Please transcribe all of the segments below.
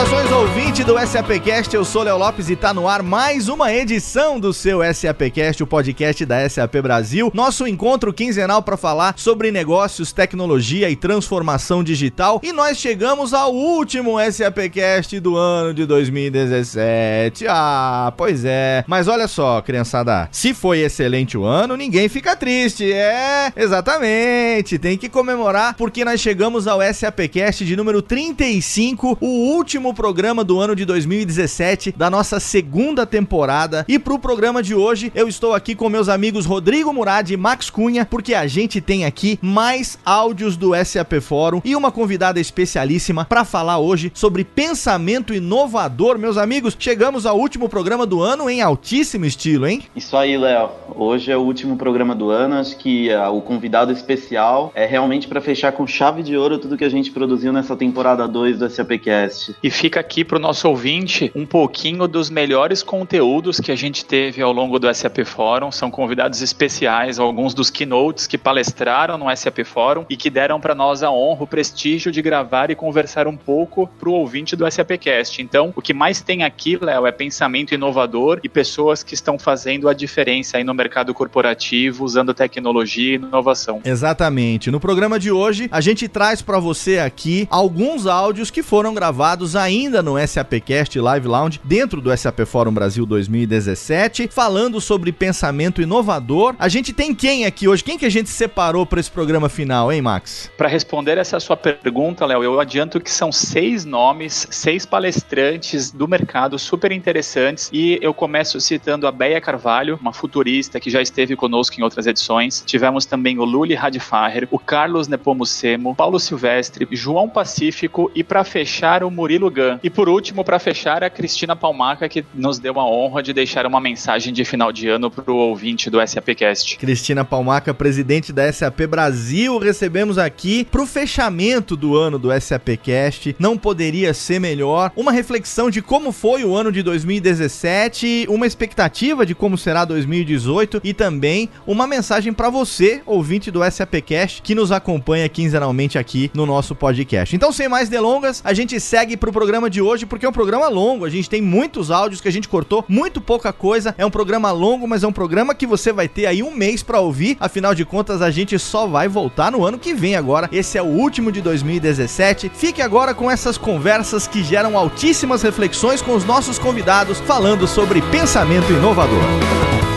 Saudações ouvinte do SAPcast, eu sou Léo Lopes e tá no ar mais uma edição do seu SAPcast, o podcast da SAP Brasil. Nosso encontro quinzenal para falar sobre negócios, tecnologia e transformação digital. E nós chegamos ao último SAPcast do ano de 2017. Ah, pois é. Mas olha só, criançada, se foi excelente o ano, ninguém fica triste. É, exatamente. Tem que comemorar porque nós chegamos ao SAPcast de número 35, o último último programa do ano de 2017 da nossa segunda temporada. E pro programa de hoje, eu estou aqui com meus amigos Rodrigo Murad e Max Cunha, porque a gente tem aqui mais áudios do SAP Fórum e uma convidada especialíssima para falar hoje sobre pensamento inovador. Meus amigos, chegamos ao último programa do ano em altíssimo estilo, hein? Isso aí, Léo. Hoje é o último programa do ano. Acho que uh, o convidado especial é realmente para fechar com chave de ouro tudo que a gente produziu nessa temporada 2 do SAPcast. E fica aqui para o nosso ouvinte um pouquinho dos melhores conteúdos que a gente teve ao longo do SAP Fórum. São convidados especiais, alguns dos keynotes que palestraram no SAP Fórum e que deram para nós a honra, o prestígio de gravar e conversar um pouco para o ouvinte do SAPcast. Então, o que mais tem aqui, Léo, é pensamento inovador e pessoas que estão fazendo a diferença aí no mercado corporativo, usando tecnologia e inovação. Exatamente. No programa de hoje, a gente traz para você aqui alguns áudios que foram gravados ainda no SAPcast Live Lounge, dentro do SAP Fórum Brasil 2017, falando sobre pensamento inovador. A gente tem quem aqui hoje? Quem que a gente separou para esse programa final, hein, Max? Para responder essa sua pergunta, Léo, eu adianto que são seis nomes, seis palestrantes do mercado super interessantes e eu começo citando a Beia Carvalho, uma futurista que já esteve conosco em outras edições. Tivemos também o Luli Radfacher, o Carlos Nepomucemo, Paulo Silvestre, João Pacífico e para fechar o Murilo e por último, para fechar, a Cristina Palmaca, que nos deu a honra de deixar uma mensagem de final de ano para o ouvinte do SAPcast. Cristina Palmaca, presidente da SAP Brasil, recebemos aqui para o fechamento do ano do SAPcast. Não poderia ser melhor. Uma reflexão de como foi o ano de 2017, uma expectativa de como será 2018 e também uma mensagem para você, ouvinte do SAPcast, que nos acompanha quinzenalmente aqui no nosso podcast. Então, sem mais delongas, a gente segue para o programa de hoje, porque é um programa longo. A gente tem muitos áudios que a gente cortou, muito pouca coisa. É um programa longo, mas é um programa que você vai ter aí um mês para ouvir. Afinal de contas, a gente só vai voltar no ano que vem agora. Esse é o último de 2017. Fique agora com essas conversas que geram altíssimas reflexões com os nossos convidados falando sobre pensamento inovador.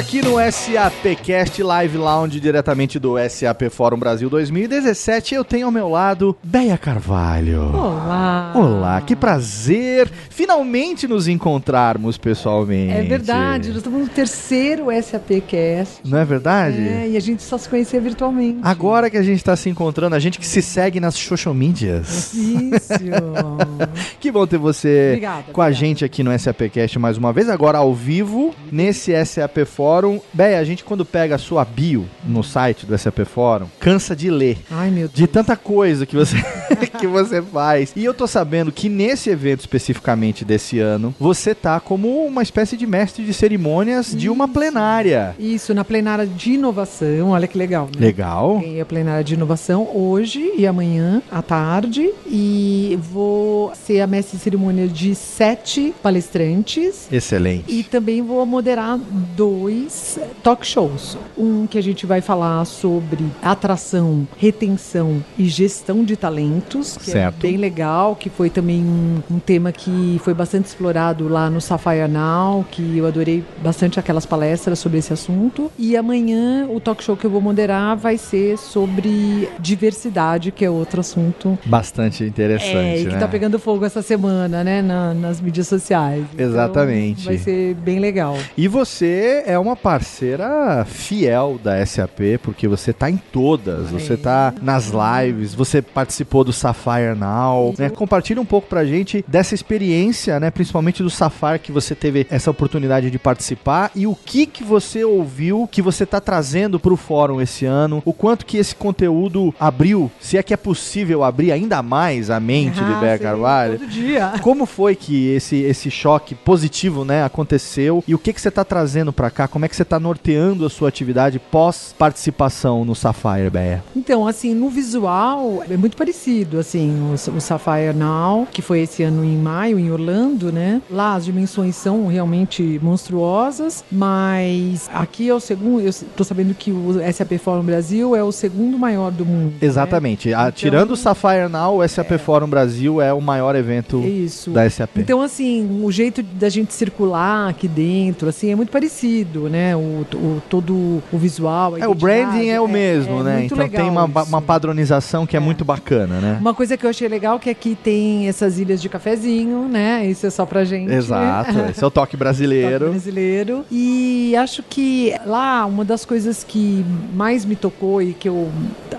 Aqui no SAPcast Live Lounge, diretamente do SAP Fórum Brasil 2017. Eu tenho ao meu lado Beia Carvalho. Olá. Olá, que prazer finalmente nos encontrarmos pessoalmente. É verdade, nós estamos no terceiro SAPcast. Não é verdade? É, e a gente só se conhecia virtualmente. Agora que a gente está se encontrando, a gente que se segue nas social medias. Isso. que bom ter você obrigada, com obrigada. a gente aqui no SAPcast mais uma vez, agora ao vivo, nesse SAP Fórum Fórum. Bem, a gente quando pega a sua bio no site do SAP Fórum, cansa de ler. Ai, meu Deus. De tanta coisa que você, que você faz. E eu tô sabendo que nesse evento especificamente desse ano, você tá como uma espécie de mestre de cerimônias Isso. de uma plenária. Isso, na plenária de inovação. Olha que legal, né? Legal. Tem a plenária de inovação hoje e amanhã à tarde. E vou ser a mestre de cerimônia de sete palestrantes. Excelente. E também vou moderar dois talk shows. Um que a gente vai falar sobre atração, retenção e gestão de talentos, que certo. é bem legal, que foi também um, um, tema que foi bastante explorado lá no Sapphire Now, que eu adorei bastante aquelas palestras sobre esse assunto. E amanhã o talk show que eu vou moderar vai ser sobre diversidade, que é outro assunto bastante interessante, é, e né? que tá pegando fogo essa semana, né, na, nas mídias sociais. Exatamente. Então, vai ser bem legal. E você é uma parceira fiel da SAP, porque você tá em todas, você tá nas lives, você participou do Sapphire Now, né? Compartilha um pouco pra gente dessa experiência, né? Principalmente do Sapphire que você teve essa oportunidade de participar e o que que você ouviu que você tá trazendo pro fórum esse ano, o quanto que esse conteúdo abriu, se é que é possível abrir ainda mais a mente de Ah, sim, Carvalho. Todo dia. Como foi que esse, esse choque positivo, né, aconteceu? E o que que você está trazendo para cá? Como é que você está norteando a sua atividade pós participação no Sapphire, Beia? Então, assim, no visual é muito parecido, assim, o, o Sapphire Now, que foi esse ano em maio, em Orlando, né? Lá as dimensões são realmente monstruosas, mas aqui é o segundo, eu tô sabendo que o SAP Forum Brasil é o segundo maior do mundo. né? Exatamente. A- Então- tirando o Sapphire Now, o SAP Forum Brasil é o maior evento Isso. da SAP. Então, assim, o jeito da gente circular aqui dentro, assim, é muito parecido, né? O, o- todo o visual. é, o branding é o identidade, mesmo, né? muito Então tem uma, uma padronização que é, É. muito bacana, né? Uma coisa que eu achei legal que aqui tem essas ilhas de cafezinho, né? Isso é só pra gente. Exato. Esse é o toque Toque brasileiro. brasileiro. E acho que lá uma das coisas que mais me tocou e que eu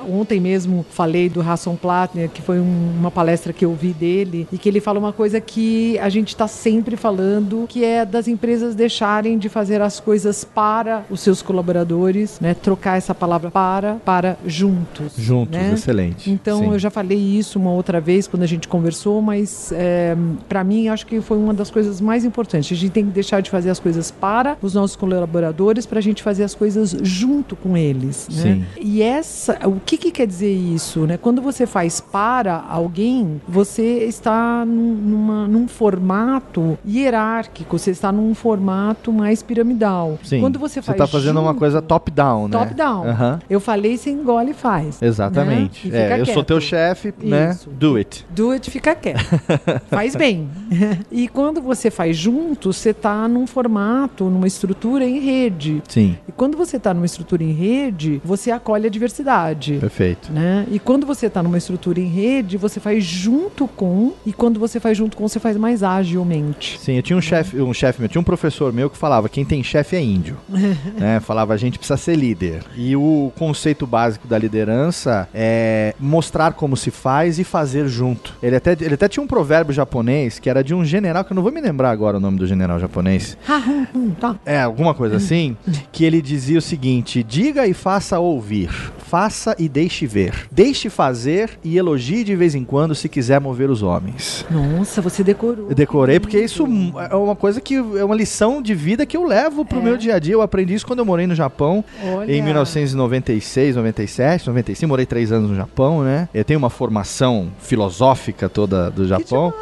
ontem mesmo falei do Hasson Plattner, que foi um- uma palestra que eu vi dele, e que ele fala uma coisa que a gente está sempre falando, que é das empresas deixarem de fazer as coisas para os seus colaboradores, né? Trocar essa palavra para para juntos. Juntos, né? excelente. Então Sim. eu já falei isso uma outra vez quando a gente conversou, mas é, para mim acho que foi uma das coisas mais importantes. A gente tem que deixar de fazer as coisas para os nossos colaboradores para a gente fazer as coisas junto com eles. Né? Sim. E essa, o que, que quer dizer isso? Né? Quando você faz para alguém, você está num, numa- num formato hierárquico, você está num formato mais piramidal. Sim. Quando você faz tá fazendo uma junto, coisa top-down, né? top-down. Aham. Eu falei, você engole e faz. Exatamente. Né? E É, eu sou teu chefe, né? Do it. Do it, fica quieto. faz bem. e quando você faz junto, você está num formato, numa estrutura em rede. Sim, E quando você está numa estrutura em rede, você acolhe a diversidade. perfeito. Né? E quando você está numa estrutura em rede, você faz junto com, e quando você faz junto com, você faz mais agilmente. Sim, eu tinha um chefe, um chefe meu, tinha um professor meu que falava, quem tem chefe é índio. né? Falava, a gente precisa ser líder. E o conceito básico da liderança é mostrar como se faz e fazer junto. Ele até, ele até tinha um provérbio japonês que era de um general, que eu não vou me lembrar agora o nome do general japonês. Hum, hum, tá. É, alguma coisa assim, que ele dizia o seguinte: diga e faça ouvir, faça e deixe ver, deixe fazer e elogie de vez em quando se quiser mover os homens. Nossa, você decorou. Eu decorei porque Que isso é uma coisa que é uma lição de vida que eu levo pro É. meu dia a dia. Eu aprendi isso quando eu morei no Japão Olha. em 1996, 97, 95. Morei três anos no Japão, né? Eu tenho uma formação filosófica toda do Japão.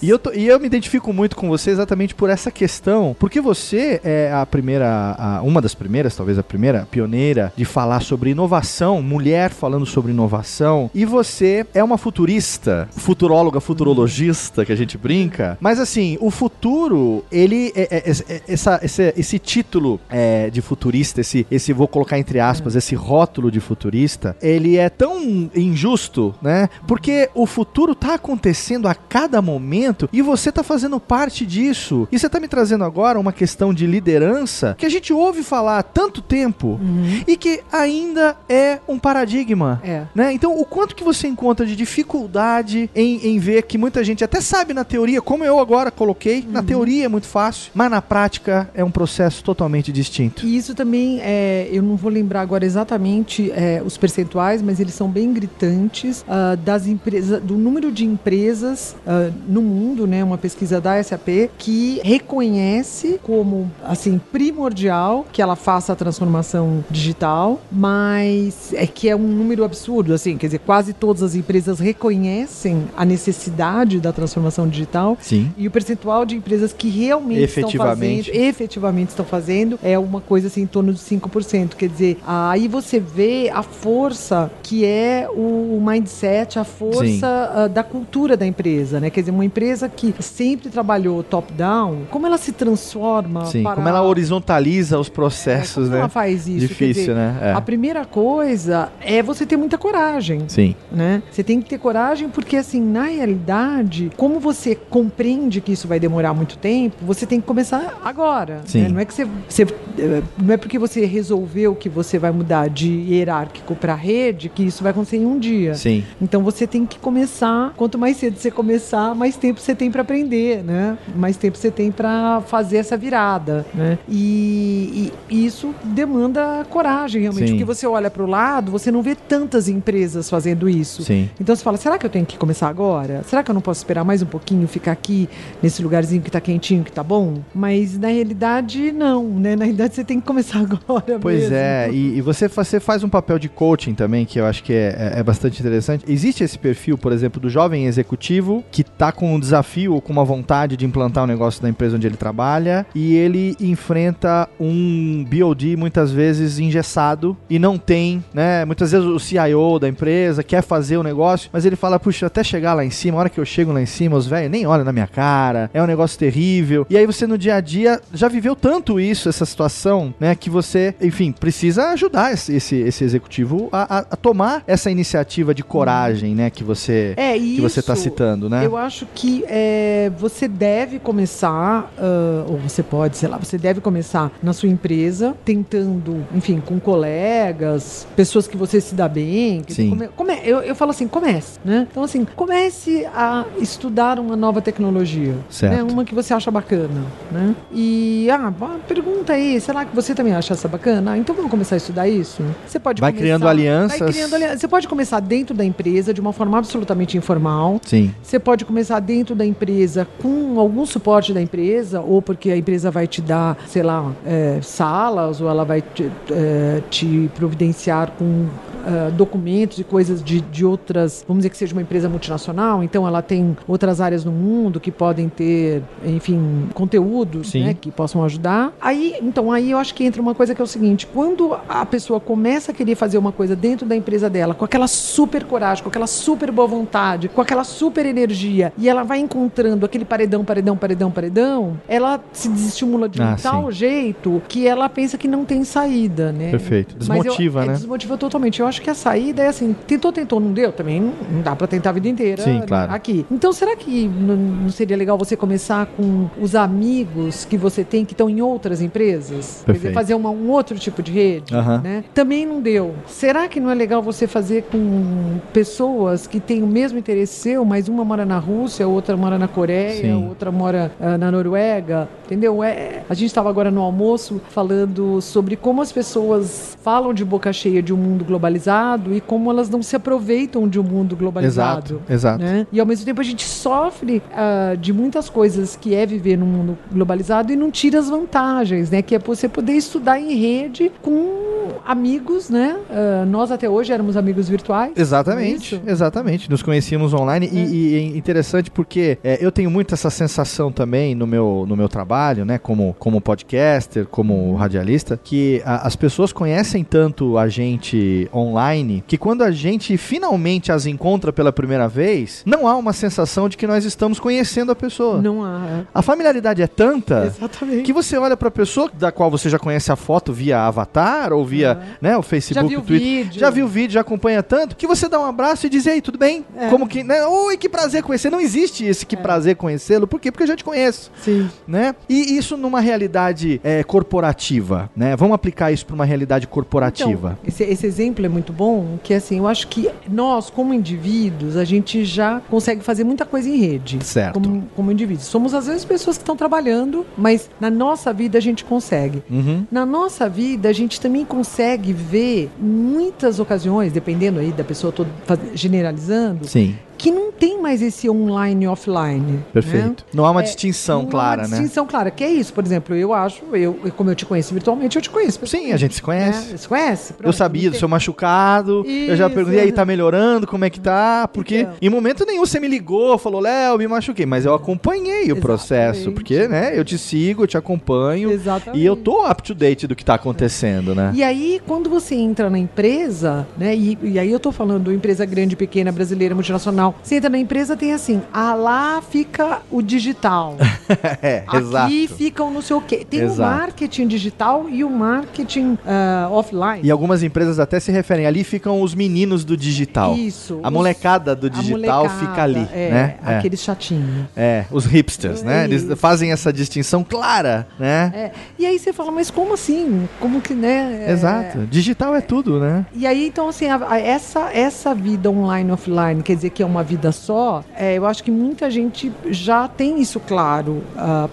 E eu, tô- e eu me identifico muito com você exatamente por essa questão, porque você é a primeira, a- uma das primeiras, talvez a primeira pioneira de falar sobre inovação, mulher falando sobre inovação, e você é uma futurista, futuróloga, futurologista, que a gente brinca, mas assim, o futuro, ele, é, é- é- é- essa, esse, esse título é, de futurista, esse, esse, vou colocar entre aspas, esse rótulo de futurista, ele é tão injusto, né? Porque o futuro tá acontecendo a cada momento e você tá fazendo parte disso. E você tá me trazendo agora uma questão de liderança que a gente ouve falar há tanto tempo Uhum. e que ainda é um paradigma. É. Né? Então, o quanto que você encontra de dificuldade em, em ver que muita gente até sabe na teoria, como eu agora coloquei, na teoria é muito fácil, mas na prática é um processo totalmente distinto. E isso também, é, eu não vou lembrar agora exatamente é, os percentuais, mas eles são bem gritantes ah, das empresas, do número de empresas ah, no mundo, né, uma pesquisa da SAP que reconhece como assim primordial que ela faça a transformação digital, mas é que é um número absurdo, assim, quer dizer, quase todas as empresas reconhecem a necessidade da transformação digital Sim. e o percentual de empresas que realmente Efetivamente. estão fazendo, efetivamente estão fazendo, é uma coisa assim em torno de 5%. Quer dizer, aí você vê a força que é o mindset, a força ah, da cultura da empresa, né? Quer dizer, uma empresa que sempre trabalhou top-down, como ela se transforma Sim. para... Como ela horizontaliza os É, processos, como né? ela faz isso? Difícil, dizer, né? É. A primeira coisa coisa é você ter muita coragem. Sim. Né? Você tem que ter coragem porque, assim, na realidade, como você compreende que isso vai demorar muito tempo, você tem que começar agora. Sim. né? Não é que você, você- eh, não é porque você resolveu que você vai mudar de hierárquico para rede que isso vai acontecer em um dia. Sim. Então você tem que começar. Quanto mais cedo você começar, mais tempo você tem para aprender, né? Mais tempo você tem para fazer essa virada, né? E, e- isso demanda coragem, realmente. Sim. Porque você olha para o lado, você não vê tantas empresas fazendo isso. Sim. Então você fala, será que eu tenho que começar agora? Será que eu não posso esperar mais um pouquinho, ficar aqui nesse lugarzinho que tá quentinho, que tá bom? Mas na realidade, não, né? Na realidade você tem que começar agora Pois mesmo. é, e, e você, você faz um papel de coaching também, que eu acho que é, é- é bastante interessante. Existe esse perfil, por exemplo, do jovem executivo que tá com um desafio ou com uma vontade de implantar um negócio na empresa onde ele trabalha e ele enfrenta um BOD muitas vezes engessado e não tem, né? Muitas vezes o CIO da empresa quer fazer o negócio, mas ele fala, puxa, até chegar lá em cima, a hora que eu chego lá em cima, os velhos nem olham na minha cara, é um negócio terrível. E aí você no dia a dia já viveu tanto isso, essa situação, né? Que você, enfim, precisa ajudar esse, esse, esse executivo a, a- a tomar essa iniciativa de coragem, né? Que você, É, que você está isso- citando, né? Eu acho que é, você deve começar, ah, ou você pode, sei lá, você deve começar na sua empresa, tentando, enfim, com colegas, pessoas que você se dá bem. que Sim. come- come- eu, eu falo assim, comece, né? Então, assim, comece a estudar uma nova tecnologia. Certo. Né? Uma que você acha bacana, né? E, ah, vá, pergunta aí, será que você também acha essa bacana? Ah, então vamos começar a estudar isso? Você pode Vai começar- criando alianças. Vai criando alianças. Você pode começar dentro da empresa de uma forma absolutamente informal. Sim. Você pode começar dentro da empresa com algum suporte da empresa, ou porque a empresa vai te dar, sei lá, é, salas, ou ela vai te, é, te providenciar com é, documentos e coisas de, de outras, vamos dizer que seja uma empresa multinacional, então ela tem outras áreas no mundo que podem ter, enfim, conteúdos né, que possam ajudar. Aí, então, aí eu acho que entra uma coisa que é o seguinte: quando a pessoa começa a querer fazer uma coisa dentro da empresa dela, com aquela super coragem, com aquela super boa vontade, com aquela super energia, e ela vai encontrando aquele paredão, paredão, paredão, paredão, ela se desestimula de um Ah, tal jeito que ela pensa que não tem saída, né? Perfeito. Mas eu- Desmotiva, é, né? Desmotiva totalmente. Eu acho que a saída é assim, tentou, tentou, não deu, também não, dá pra tentar a vida inteira Sim, claro. aqui. Então, será que não seria legal você começar com os amigos que você tem que estão em outras empresas? Dizer, Perfeito. fazer uma- um outro tipo de rede, né? Também não deu. Será que não é legal você fazer com pessoas que têm o mesmo interesse seu, mas uma mora na Rússia, outra mora na Coreia, Sim. outra mora ah, na Noruega, entendeu? É, a gente estava agora no almoço falando sobre como as pessoas falam de boca cheia de um mundo globalizado e como elas não se aproveitam de um mundo globalizado. Exato, exato. né? E ao mesmo tempo a gente sofre ah, de muitas coisas que é viver num mundo globalizado e não tira as vantagens, né? Que é você poder estudar em rede com amigos, né? Ah, nós até hoje éramos amigos virtuais. Exatamente, é exatamente. Nos conhecíamos online e, e é interessante porque é, eu tenho muito essa sensação também no meu, no meu trabalho, né? Como, como podcaster, como radialista, que a- as pessoas conhecem tanto a gente online que quando a gente finalmente as encontra pela primeira vez, não há uma sensação de que nós estamos conhecendo a pessoa. Não há. A familiaridade é tanta Exatamente. que você olha pra pessoa da qual você já conhece a foto via avatar ou via né, o Facebook, viu o Twitter. vídeo. Já viu o vídeo, já acompanha tanto, que você dá um abraço e diz, ei, tudo bem? É. Como que, né? Oi, que prazer conhecer. Não existe esse que prazer conhecê-lo. Por quê? Porque eu já te conheço, Sim. né? E isso numa realidade é, corporativa, né? Vamos aplicar isso pra uma realidade corporativa. Então, esse, esse exemplo é muito bom, que assim, eu acho que nós, como indivíduos, a gente já consegue fazer muita coisa em rede. Certo. Como, como indivíduos. Somos, às vezes, pessoas que estão trabalhando, mas na nossa vida a gente consegue. Uhum. Na nossa vida, a gente também consegue ver muitas ocasiões, dependendo aí da pessoa faz- generalizando, Sim, que não tem mais esse online e offline. né? perfeito. Não há uma É, distinção Não há clara, uma né? distinção clara, que é isso, por exemplo, eu acho, eu, como eu te conheço virtualmente, eu te conheço. Sim, a gente se conhece. Né? Se conhece? Eu Pronto, sabia não do seu machucado, eu já Isso. perguntei, aí, tá melhorando? Como é que tá? Porque Então. em momento nenhum você me ligou, falou, Léo, me machuquei, mas eu acompanhei o processo, porque, né, eu te sigo, eu te acompanho, Exatamente. e eu tô up to date do que tá acontecendo, né? E aí, quando você entra na empresa, né? E, e aí eu tô falando empresa grande, pequena, brasileira, multinacional, você entra na empresa tem assim, ah, lá fica o digital. é, Aqui exato. fica o não sei o quê. Tem Exato. o marketing digital e o marketing ah, offline. E algumas empresas até se referem, ali ficam os meninos do digital. Isso. A os- molecada do digital molecada, fica ali, é, né? É. Aqueles chatinhos. É, os hipsters, né? Eles Isso. fazem essa distinção clara, né? É, e aí você fala, mas como assim? Como que, né? é, Exato. Digital é tudo, né? E aí, então, assim, a- a- essa, essa vida online offline, quer dizer que é uma vida só, é, eu acho que muita gente já tem isso claro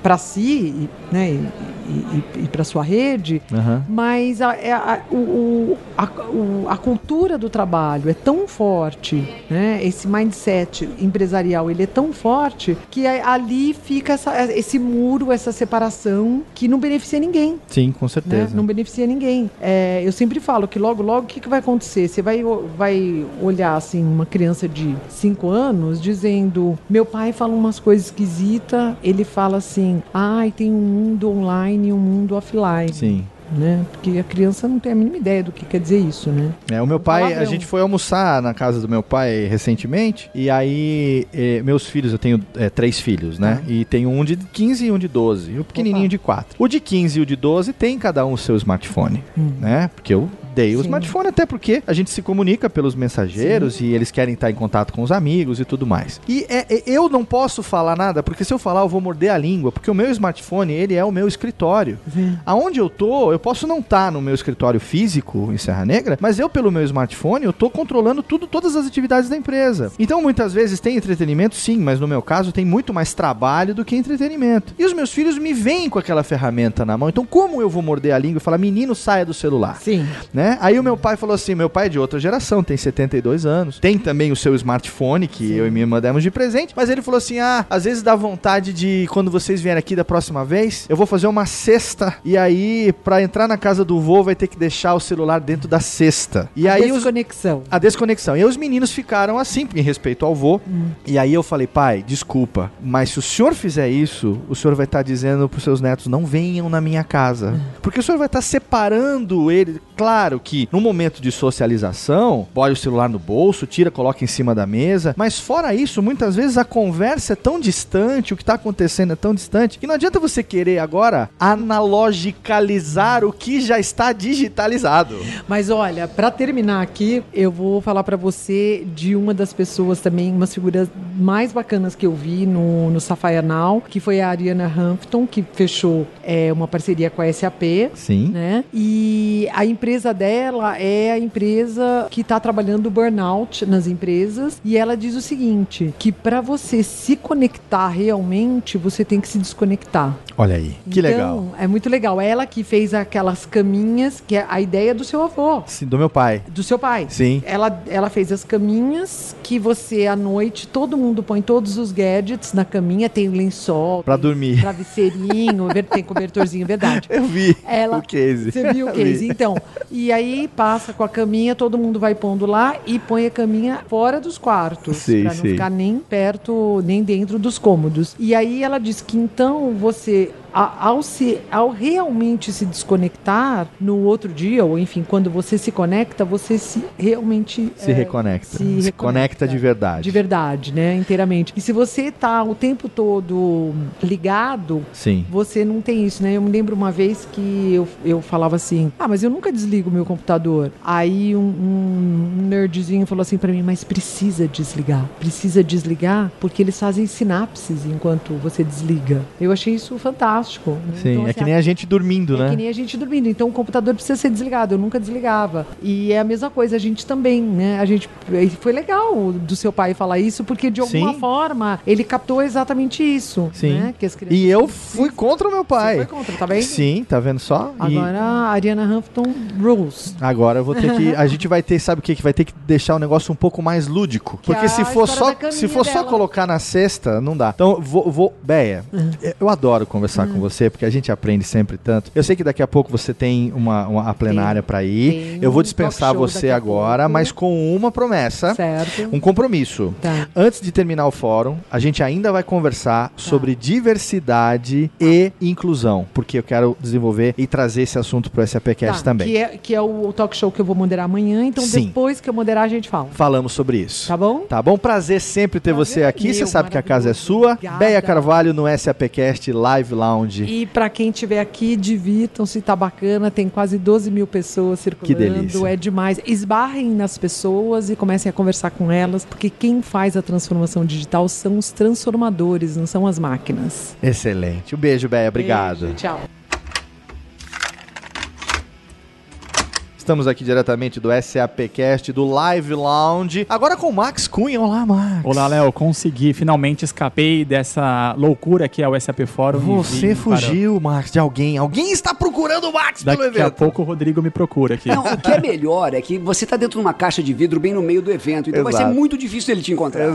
para si, e, né, e, e, para sua rede, Aham. mas a, é a, o, a, o- a cultura do trabalho é tão forte, né? Esse mindset empresarial ele é tão forte que ali fica essa- esse muro, essa separação que não beneficia ninguém Sim, com né? certeza. Não beneficia ninguém. É, eu sempre falo que logo, logo, o que, que vai acontecer? Você vai, vai olhar, assim, uma criança de 5 anos dizendo: Meu pai fala umas coisas esquisitas, ele fala assim: Ai, tem um mundo online e um mundo offline. Sim. Né? Porque a criança não tem a mínima ideia do que quer dizer isso, né? É, o meu pai, a gente foi almoçar na casa do meu pai recentemente, e aí eh, meus filhos, eu tenho eh, três filhos, né? E tenho um de 15 e um de 12, e o pequenininho Opa. de 4. O de 15 e o de 12 tem cada um o seu smartphone, Hum. né? Porque eu o Sim. smartphone até porque a gente se comunica pelos mensageiros e eles querem estar em contato com os amigos e tudo mais. E é- é- eu não posso falar nada, porque se eu falar eu vou morder a língua, porque o meu smartphone, ele é o meu escritório. Aonde eu tô, eu posso não estar no meu escritório físico em Serra Negra, mas eu, pelo meu smartphone, eu tô controlando tudo, todas as atividades da empresa. Então, muitas vezes tem entretenimento, sim, mas no meu caso tem muito mais trabalho do que entretenimento. E os meus filhos me veem com aquela ferramenta na mão. Então, como eu vou morder a língua e falar, menino, saia do celular? Sim. né? Aí o meu pai falou assim, meu pai é de outra geração, tem 72 anos, tem também o seu smartphone que eu e minha irmã demos de presente, mas ele falou assim, ah, às vezes dá vontade de quando vocês vierem aqui da próxima vez, eu vou fazer uma cesta e aí pra entrar na casa do vô vai ter que deixar o celular dentro da cesta. E aí os Desconexão. a desconexão. E aí os meninos ficaram assim, em respeito ao vô. E aí eu falei, pai, desculpa, mas se o senhor fizer isso, o senhor vai estar dizendo pros seus netos, não venham na minha casa. Porque o senhor vai estar separando ele. Claro que no momento de socialização, põe o celular no bolso, tira, coloca em cima da mesa. Mas fora isso, muitas vezes a conversa é tão distante, o que está acontecendo é tão distante, que não adianta você querer agora analogicalizar o que já está digitalizado. Mas olha, pra terminar aqui, eu vou falar pra você de uma das pessoas também, umas figuras mais bacanas que eu vi no, no Now, que foi a Ariana Hampton, que fechou é, uma parceria com a SAP. Sim. Né? E a empresa dela é a empresa que está trabalhando burnout nas empresas. E ela diz o seguinte: que para você se conectar realmente, você tem que se desconectar. Olha aí, que Então, legal. É muito legal. Ela que fez aquelas caminhas, que é a ideia do seu avô, Sim, do meu pai. do seu pai. Sim. Ela, ela fez as caminhas que você, à noite, todo mundo põe todos os gadgets na caminha, tem lençol, Pra dormir. travesseirinho, tem cobertorzinho, verdade. Eu vi Ela, o case. Você viu o case? Vi. Então, e aí passa com a caminha, todo mundo vai pondo lá e põe a caminha fora dos quartos. Sim, pra não sim. ficar nem perto, nem dentro dos cômodos. E aí ela diz que então você. a- Ao, se, ao realmente se desconectar no outro dia, ou enfim, quando você se conecta, você se realmente Se é, reconecta. se Se, reconecta. conecta de verdade. de verdade, né? Inteiramente. E se você tá o tempo todo ligado, Sim. você não tem isso, né? Eu me lembro uma vez que eu, eu falava assim: Ah, mas eu nunca desligo meu computador. Aí um, um nerdzinho falou assim pra mim: Mas precisa desligar. Precisa desligar porque eles fazem sinapses enquanto você desliga. Eu achei isso fantástico. né? Sim, Então, é assim, que nem a gente dormindo, é né? que nem a gente dormindo. Então o computador precisa ser desligado. Eu nunca desligava. E é a mesma coisa, a gente também, né? A gente. e Foi legal do seu pai falar isso, porque de alguma Sim. forma ele captou exatamente isso. Sim. Né? Que as crianças E eu fui contra o meu Você pai. foi contra, tá vendo? Sim, tá vendo só? E Agora a Ariana Huffington rules. Agora eu vou ter que. A gente vai ter, sabe o que? Que vai ter que deixar o negócio um pouco mais lúdico. Que Porque é se for só, se for só dela. colocar na cesta, não dá. Então, vou. vou Beia, eu adoro conversar com você, porque a gente aprende sempre tanto. Eu sei que daqui a pouco você tem uma, uma a plenária para ir. tem Eu vou dispensar você agora, mas com uma promessa, Certo. um compromisso. Tá. Antes de terminar o fórum, a gente ainda vai conversar sobre diversidade e inclusão, porque eu quero desenvolver e trazer esse assunto para o SAPcast Tá, também. Que é, que é o talk show que eu vou moderar amanhã, então Sim. depois que eu moderar a gente fala. Falamos sobre isso. Tá bom? Tá bom? Prazer sempre ter Prazer você é aqui. Você meu, sabe que a casa é sua. Obrigada. Beia Carvalho no SAPcast Live Lounge. E pra quem estiver aqui, divirtam-se, tá bacana. Tem quase 12 mil pessoas circulando. delícia. É demais. Esbarrem nas pessoas e comecem a conversar com elas, porque quem faz a transformação digital são os transformadores, não são as máquinas. Excelente. Um beijo, Beia. Obrigado. Beijo, tchau. Estamos aqui diretamente do SAPcast, do Live Lounge. Agora com o Max Cunha. Olá, Max. Olá, Léo. Consegui. Finalmente escapei dessa loucura que é o SAP Fórum. Você fugiu, Max, de alguém. Alguém está procurando o Max para- pelo Daqui a evento. pouco o Rodrigo me procura aqui. Não, o que é melhor é que você tá dentro de uma caixa de vidro bem no meio do evento, então vai Exato. ser muito difícil ele te encontrar.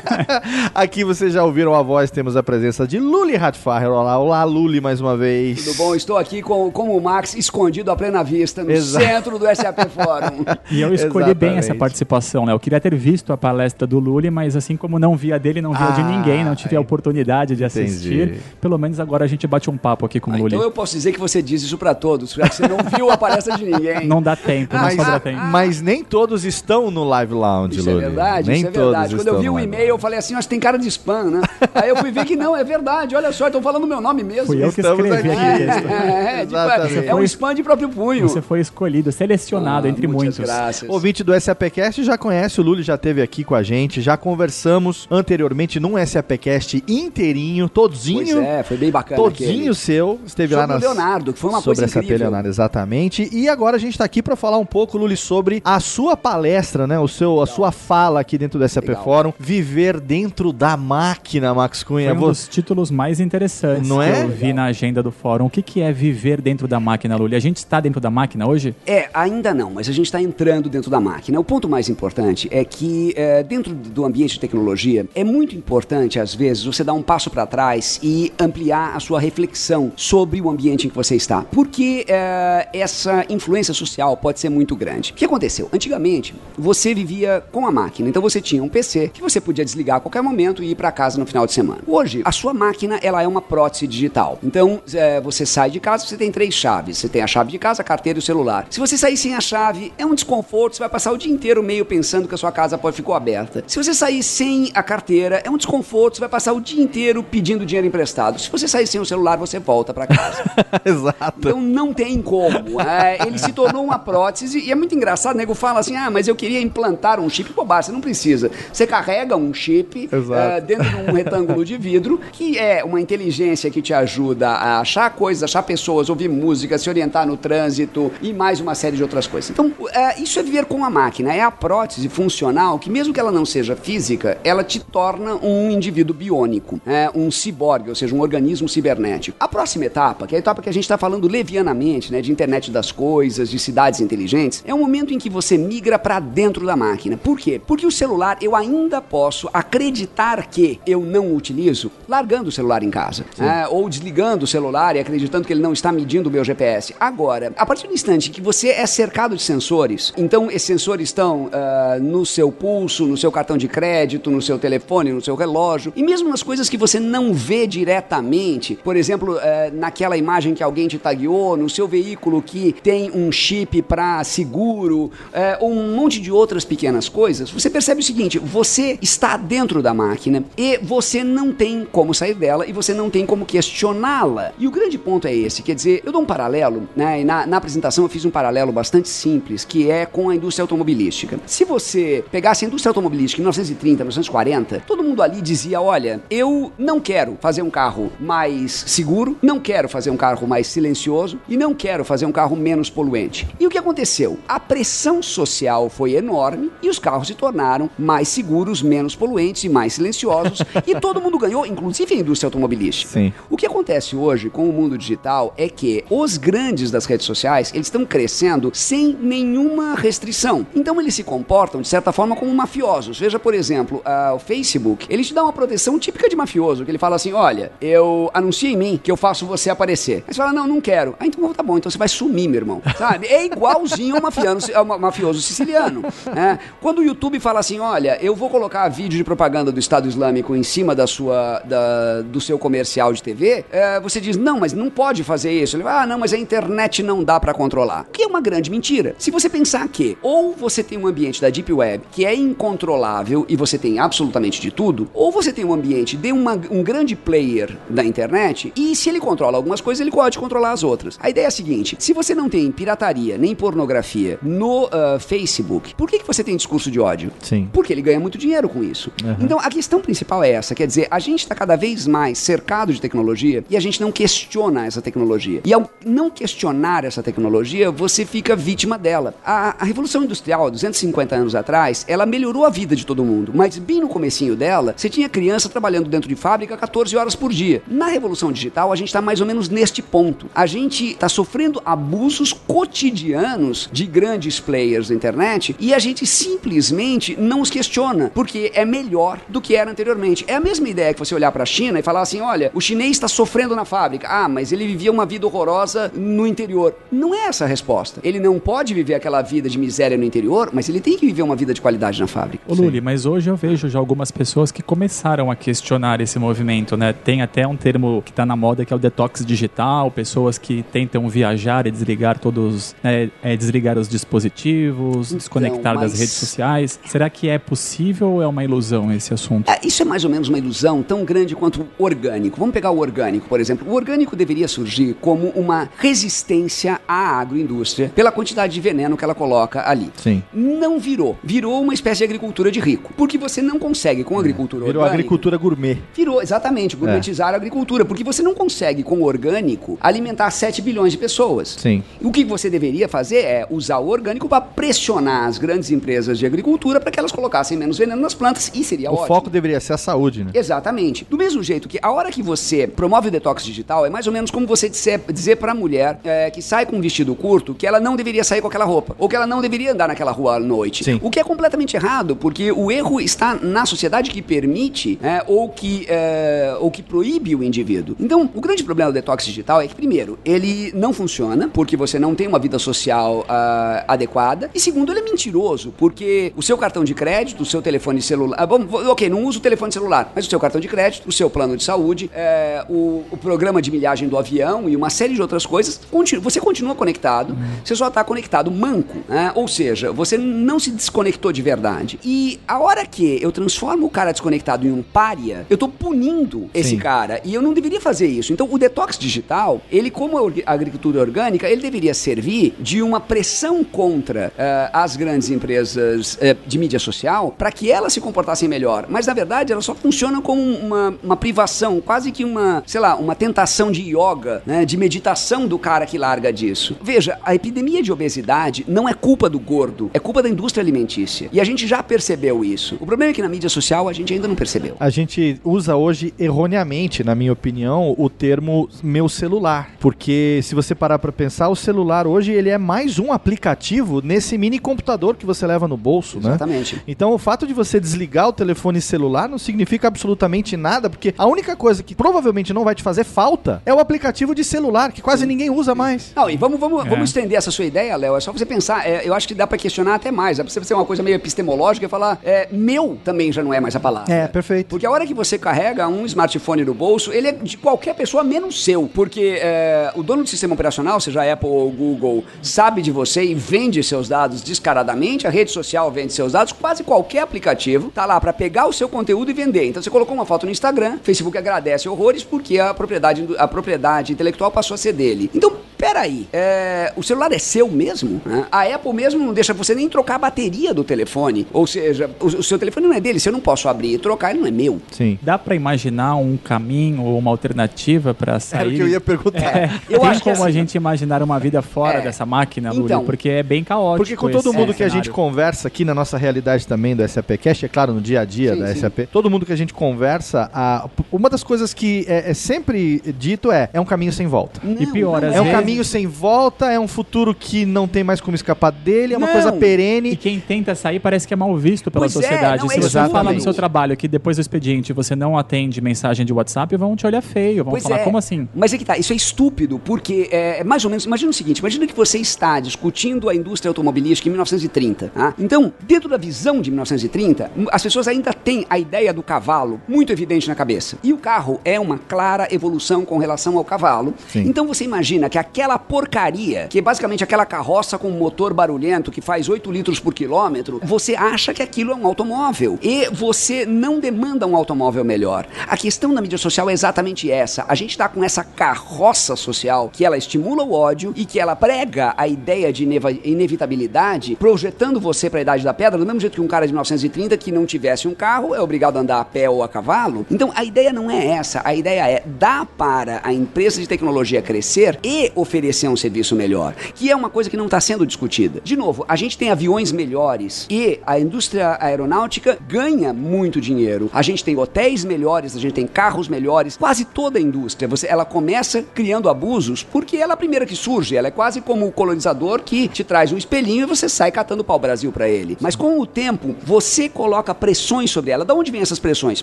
Aqui vocês já ouviram a voz, temos a presença de Luli Hatfarer. Olá, olá, Luli, mais uma vez. Tudo bom? Estou aqui com, com o Max escondido à plena vista, no Exato. Centro do SAP Fórum. E eu escolhi bem essa Exatamente. participação, Léo. Eu queria ter visto a palestra do Lully, mas assim como não vi a dele, não vi a de Ah, ninguém, não tive aí. a oportunidade de assistir. Entendi. Pelo menos agora a gente bate um papo aqui com o Ah, Lully. então eu posso dizer que você diz isso pra todos, já que você não viu a palestra de ninguém. Não dá tempo, não Mas, sobra tempo. mas nem todos estão no Live Lounge, Isso é Luli. verdade, nem isso é todos verdade. Quando eu vi o e-mail, eu falei assim, acho que tem cara de spam, né? Aí eu fui ver que não, é verdade. Olha só, estão falando meu nome mesmo. Fui eu que Estamos escrevi aqui. aqui. o texto. É, é, tipo, Exatamente. é, é um spam de próprio punho. Você foi escolhido, selecionado Ah, entre muitas muitos. graças. Ouvinte do SAPcast já conhece, o Luli já esteve aqui com a gente, já conversamos anteriormente num SAPcast inteirinho, todinho, Pois é, foi bem bacana todinho aquele. seu, esteve lá Sobre o nas... Leonardo, que foi uma sobre coisa SAP incrível. Leonardo, exatamente. E agora a gente está aqui para falar um pouco, Luli, sobre a sua palestra, né? O seu, a sua fala aqui dentro do SAP Legal. Fórum, viver dentro da máquina, Max Cunha. Foi um dos títulos mais interessantes Não que é? eu vi na agenda do fórum. O que, que é viver dentro da máquina, Lully? A gente está dentro da máquina hoje? É, ainda não, mas a gente está entrando dentro da máquina. O ponto mais importante é que, é, dentro do ambiente de tecnologia, é muito importante, às vezes, você dar um passo para trás e ampliar a sua reflexão sobre o ambiente em que você está. Porque é, essa influência social pode ser muito grande. O que aconteceu? Antigamente, você vivia com a máquina, então você tinha um PC que você podia desligar a qualquer momento e ir para casa no final de semana. Hoje, a sua máquina ela é uma prótese digital. Então, é, você sai de casa, você tem três chaves. Você tem a chave de casa, a carteira e o celular. Se você sair sem a chave, é um desconforto, você vai passar o dia inteiro meio pensando que a sua casa pode ficou aberta. Se você sair sem a carteira, é um desconforto, você vai passar o dia inteiro pedindo dinheiro emprestado. Se você sair sem o celular, você volta para casa. Exato. Então não tem como. É, ele se tornou uma prótese e é muito engraçado. O nego fala assim: ah, mas eu queria implantar um chip. Bobagem, você não precisa. Você carrega um chip é, dentro de um retângulo de vidro que é uma inteligência que te ajuda a achar coisas, achar pessoas, ouvir música, se orientar no trânsito e mais uma série de outras coisas. Então, é, isso é viver com a máquina. É a prótese funcional que, mesmo que ela não seja física, ela te torna um indivíduo biônico, é, um ciborgue, ou seja, um organismo cibernético. A próxima etapa, que é a etapa que a gente está falando levianamente, né, de internet das coisas, de cidades inteligentes, é o momento em que você migra para dentro da máquina. Por quê? Porque o celular eu ainda posso acreditar que eu não utilizo largando o celular em casa, é, ou desligando o celular e acreditando que ele não está medindo o meu GPS. Agora, a partir do instante que você é cercado de sensores, então esses sensores estão ah, no seu pulso, no seu cartão de crédito, no seu telefone, no seu relógio, e mesmo nas coisas que você não vê diretamente, por exemplo, eh, naquela imagem que alguém te tagueou, no seu veículo que tem um chip para seguro, eh, ou um monte de outras pequenas coisas, você percebe o seguinte: você está dentro da máquina e você não tem como sair dela e você não tem como questioná-la. E o grande ponto é esse, quer dizer, eu dou um paralelo, né? Na, na apresentação eu fiz um paralelo bastante simples, que é com a indústria automobilística. Se você pegasse a indústria automobilística em 1930, 1940, todo mundo ali dizia: olha, eu não quero fazer um carro mais seguro, não quero fazer um carro mais silencioso e não quero fazer um carro menos poluente. E o que aconteceu? A pressão social foi enorme e os carros se tornaram mais seguros, menos poluentes e mais silenciosos e todo mundo ganhou, inclusive a indústria automobilística. Sim. O que acontece hoje com o mundo digital é que os grandes das redes sociais, eles estão oferecendo sem nenhuma restrição. Então eles se comportam, de certa forma, como mafiosos. Veja, por exemplo, o Facebook, ele te dá uma proteção típica de mafioso, que ele fala assim, olha, eu anuncio em mim que eu faço você aparecer. Aí você fala, não, não quero. Ah, então tá bom, então você vai sumir, meu irmão. Sabe? É igualzinho ao mafiano, ao mafioso siciliano. Né? Quando o YouTube fala assim, olha, eu vou colocar vídeo de propaganda do Estado Islâmico em cima da sua, da, do seu comercial de TV, é, você diz, não, mas não pode fazer isso. Ele vai, ah, não, mas a internet não dá para controlar. O que é uma grande mentira. Se você pensar que ou você tem um ambiente da Deep Web que é incontrolável e você tem absolutamente de tudo, ou você tem um ambiente de uma, um grande player da internet e se ele controla algumas coisas, ele pode controlar as outras. A ideia é a seguinte: se você não tem pirataria nem pornografia no uh, Facebook, por que, que você tem discurso de ódio? Sim. Porque ele ganha muito dinheiro com isso. Uhum. Então a questão principal é essa: quer dizer, a gente está cada vez mais cercado de tecnologia e a gente não questiona essa tecnologia. E ao não questionar essa tecnologia, você fica vítima dela. A, a Revolução Industrial, 250 anos atrás, ela melhorou a vida de todo mundo, mas bem no comecinho dela, você tinha criança trabalhando dentro de fábrica 14 horas por dia. Na Revolução Digital, a gente está mais ou menos neste ponto. A gente está sofrendo abusos cotidianos de grandes players da internet e a gente simplesmente não os questiona, porque é melhor do que era anteriormente. É a mesma ideia que você olhar para a China e falar assim: olha, o chinês está sofrendo na fábrica. Ah, mas ele vivia uma vida horrorosa no interior. Não é essa a resposta. Ele não pode viver aquela vida de miséria no interior, mas ele tem que viver uma vida de qualidade na fábrica. Ô Luli, mas hoje eu vejo já algumas pessoas que começaram a questionar esse movimento, né? Tem até um termo que está na moda que é o detox digital, pessoas que tentam viajar e desligar todos, né, é, desligar os dispositivos, então, desconectar mas... das redes sociais. Será que é possível ou é uma ilusão esse assunto? É, isso é mais ou menos uma ilusão tão grande quanto o orgânico. Vamos pegar o orgânico, por exemplo. O orgânico deveria surgir como uma resistência à agroindústria pela quantidade de veneno que ela coloca ali. Sim. Não virou. Virou uma espécie de agricultura de rico. Porque você não consegue com a agricultura virou orgânica. agricultura gourmet. Virou, exatamente, gourmetizar é. a agricultura. Porque você não consegue com o orgânico alimentar 7 bilhões de pessoas. Sim. O que você deveria fazer é usar o orgânico para pressionar as grandes empresas de agricultura para que elas colocassem menos veneno nas plantas e seria o ótimo. O foco deveria ser a saúde, né? Exatamente. Do mesmo jeito que a hora que você promove o detox digital é mais ou menos como você dizer, dizer para a mulher é, que sai com um vestido curto que ela não deveria sair com aquela roupa ou que ela não deveria andar naquela rua à noite. Sim. O que é completamente errado, porque o erro está na sociedade que permite é, ou, que, é, ou que proíbe o indivíduo. Então, o grande problema do detox digital é que, primeiro, ele não funciona porque você não tem uma vida social uh, adequada e, segundo, ele é mentiroso porque o seu cartão de crédito, o seu telefone celular. bom, ok, não usa o telefone celular, mas o seu cartão de crédito, o seu plano de saúde, é, o, o, programa de milhagem do avião e uma série de outras coisas, continu, você continua conectado. Você só está conectado manco. Né? Ou seja, você não se desconectou de verdade. E a hora que eu transformo o cara desconectado em um pária, eu estou punindo esse Sim. cara. E eu não deveria fazer isso. Então, o detox digital, ele, como agricultura orgânica, ele deveria servir de uma pressão contra uh, as grandes empresas uh, de mídia social para que elas se comportassem melhor. Mas, na verdade, elas só funcionam como uma, uma privação, quase que uma, sei lá, uma tentação de yoga, né, de meditação do cara que larga disso. Veja, a epidemia de obesidade não é culpa do gordo, é culpa da indústria alimentícia. E a gente já percebeu isso. O problema é que na mídia social a gente ainda não percebeu. A gente usa hoje erroneamente, na minha opinião, o termo meu celular, porque se você parar para pensar, o celular hoje ele é mais um aplicativo nesse mini computador que você leva no bolso, Exatamente. né? Exatamente. Então o fato de você desligar o telefone celular não significa absolutamente nada, porque a única coisa que provavelmente não vai te fazer falta é o aplicativo de celular, que quase Sim. ninguém usa mais. Não, e vamos, vamos, é. vamos estender essa sua ideia, Léo. É só você pensar, é, eu acho que dá para questionar até mais. É pra você ser uma coisa meio epistemológica e falar, é, meu também já não é mais a palavra. É, perfeito. Porque a hora que você carrega um smartphone no bolso, ele é de qualquer pessoa menos seu. Porque é, o dono do sistema operacional, seja Apple ou Google, sabe de você e vende seus dados descaradamente, a rede social vende seus dados, quase qualquer aplicativo tá lá para pegar o seu conteúdo e vender. Então você colocou uma foto no Instagram, Facebook agradece horrores porque a propriedade, a propriedade intelectual passou a ser dele. Então, peraí, é, o celular é seu mesmo? Né? A Apple mesmo não deixa você nem trocar a bateria do telefone. Ou seja, o, o, seu telefone não é dele, se eu não posso abrir e trocar, ele não é meu. Sim. Dá para imaginar um caminho ou uma alternativa para sair? Era o que eu ia perguntar. É, eu Tem acho como assim, a gente imaginar uma vida fora é, dessa máquina, Luli? Então, porque é bem caótico. Porque com todo mundo que a gente conversa aqui na nossa realidade também do SAPcast, é claro, no dia a dia sim, da sim. SAP, todo mundo que a gente conversa, a, uma das coisas que é, é sempre dito é, é um caminho sem volta. Não, e pior, não, é um caminho caminho sem volta, é um futuro que não tem mais como escapar dele, é uma Não. coisa E perene. quem tenta sair parece que é mal visto pela Pois é, sociedade. não, é Se você fala exatamente. no seu trabalho que depois do expediente você não atende mensagem de WhatsApp, vão te olhar feio, vão Pois falar é. como assim? Mas é que tá, isso é estúpido, porque é, é mais ou menos, imagina o seguinte, imagina que você está discutindo a indústria automobilística em 1930, tá? Então, dentro da visão de 1930, m- as pessoas ainda têm a ideia do cavalo muito evidente na cabeça. E o carro é uma clara evolução com relação ao cavalo. Sim. Então você imagina que aquela porcaria, que é basicamente aquela carroça com motor barulhento que faz 8 litros por quilômetro, você acha que aquilo é um automóvel. E você não demanda um automóvel melhor. A questão da mídia social é exatamente essa. A gente está com essa carroça social que ela estimula o ódio e que ela prega a ideia de inevitabilidade, projetando você para a idade da pedra, do mesmo jeito que um cara de 1930 que não tivesse um carro é obrigado a andar a pé ou a cavalo. Então a ideia não é essa. A ideia é dar para a empresa de tecnologia crescer e oferecer um serviço melhor, que é uma coisa que não está sendo discutida. De novo, a gente tem aviões melhores e a indústria aeronáutica ganha muito dinheiro. A gente tem hotéis melhores, a gente tem carros melhores. Quase toda a indústria, você, ela começa criando abusos porque ela é a primeira que surge. Ela é quase como o colonizador que te traz um espelhinho e você sai catando pau Brasil para ele. Mas com o tempo, você coloca pressões sobre ela. Da onde vem essas pressões?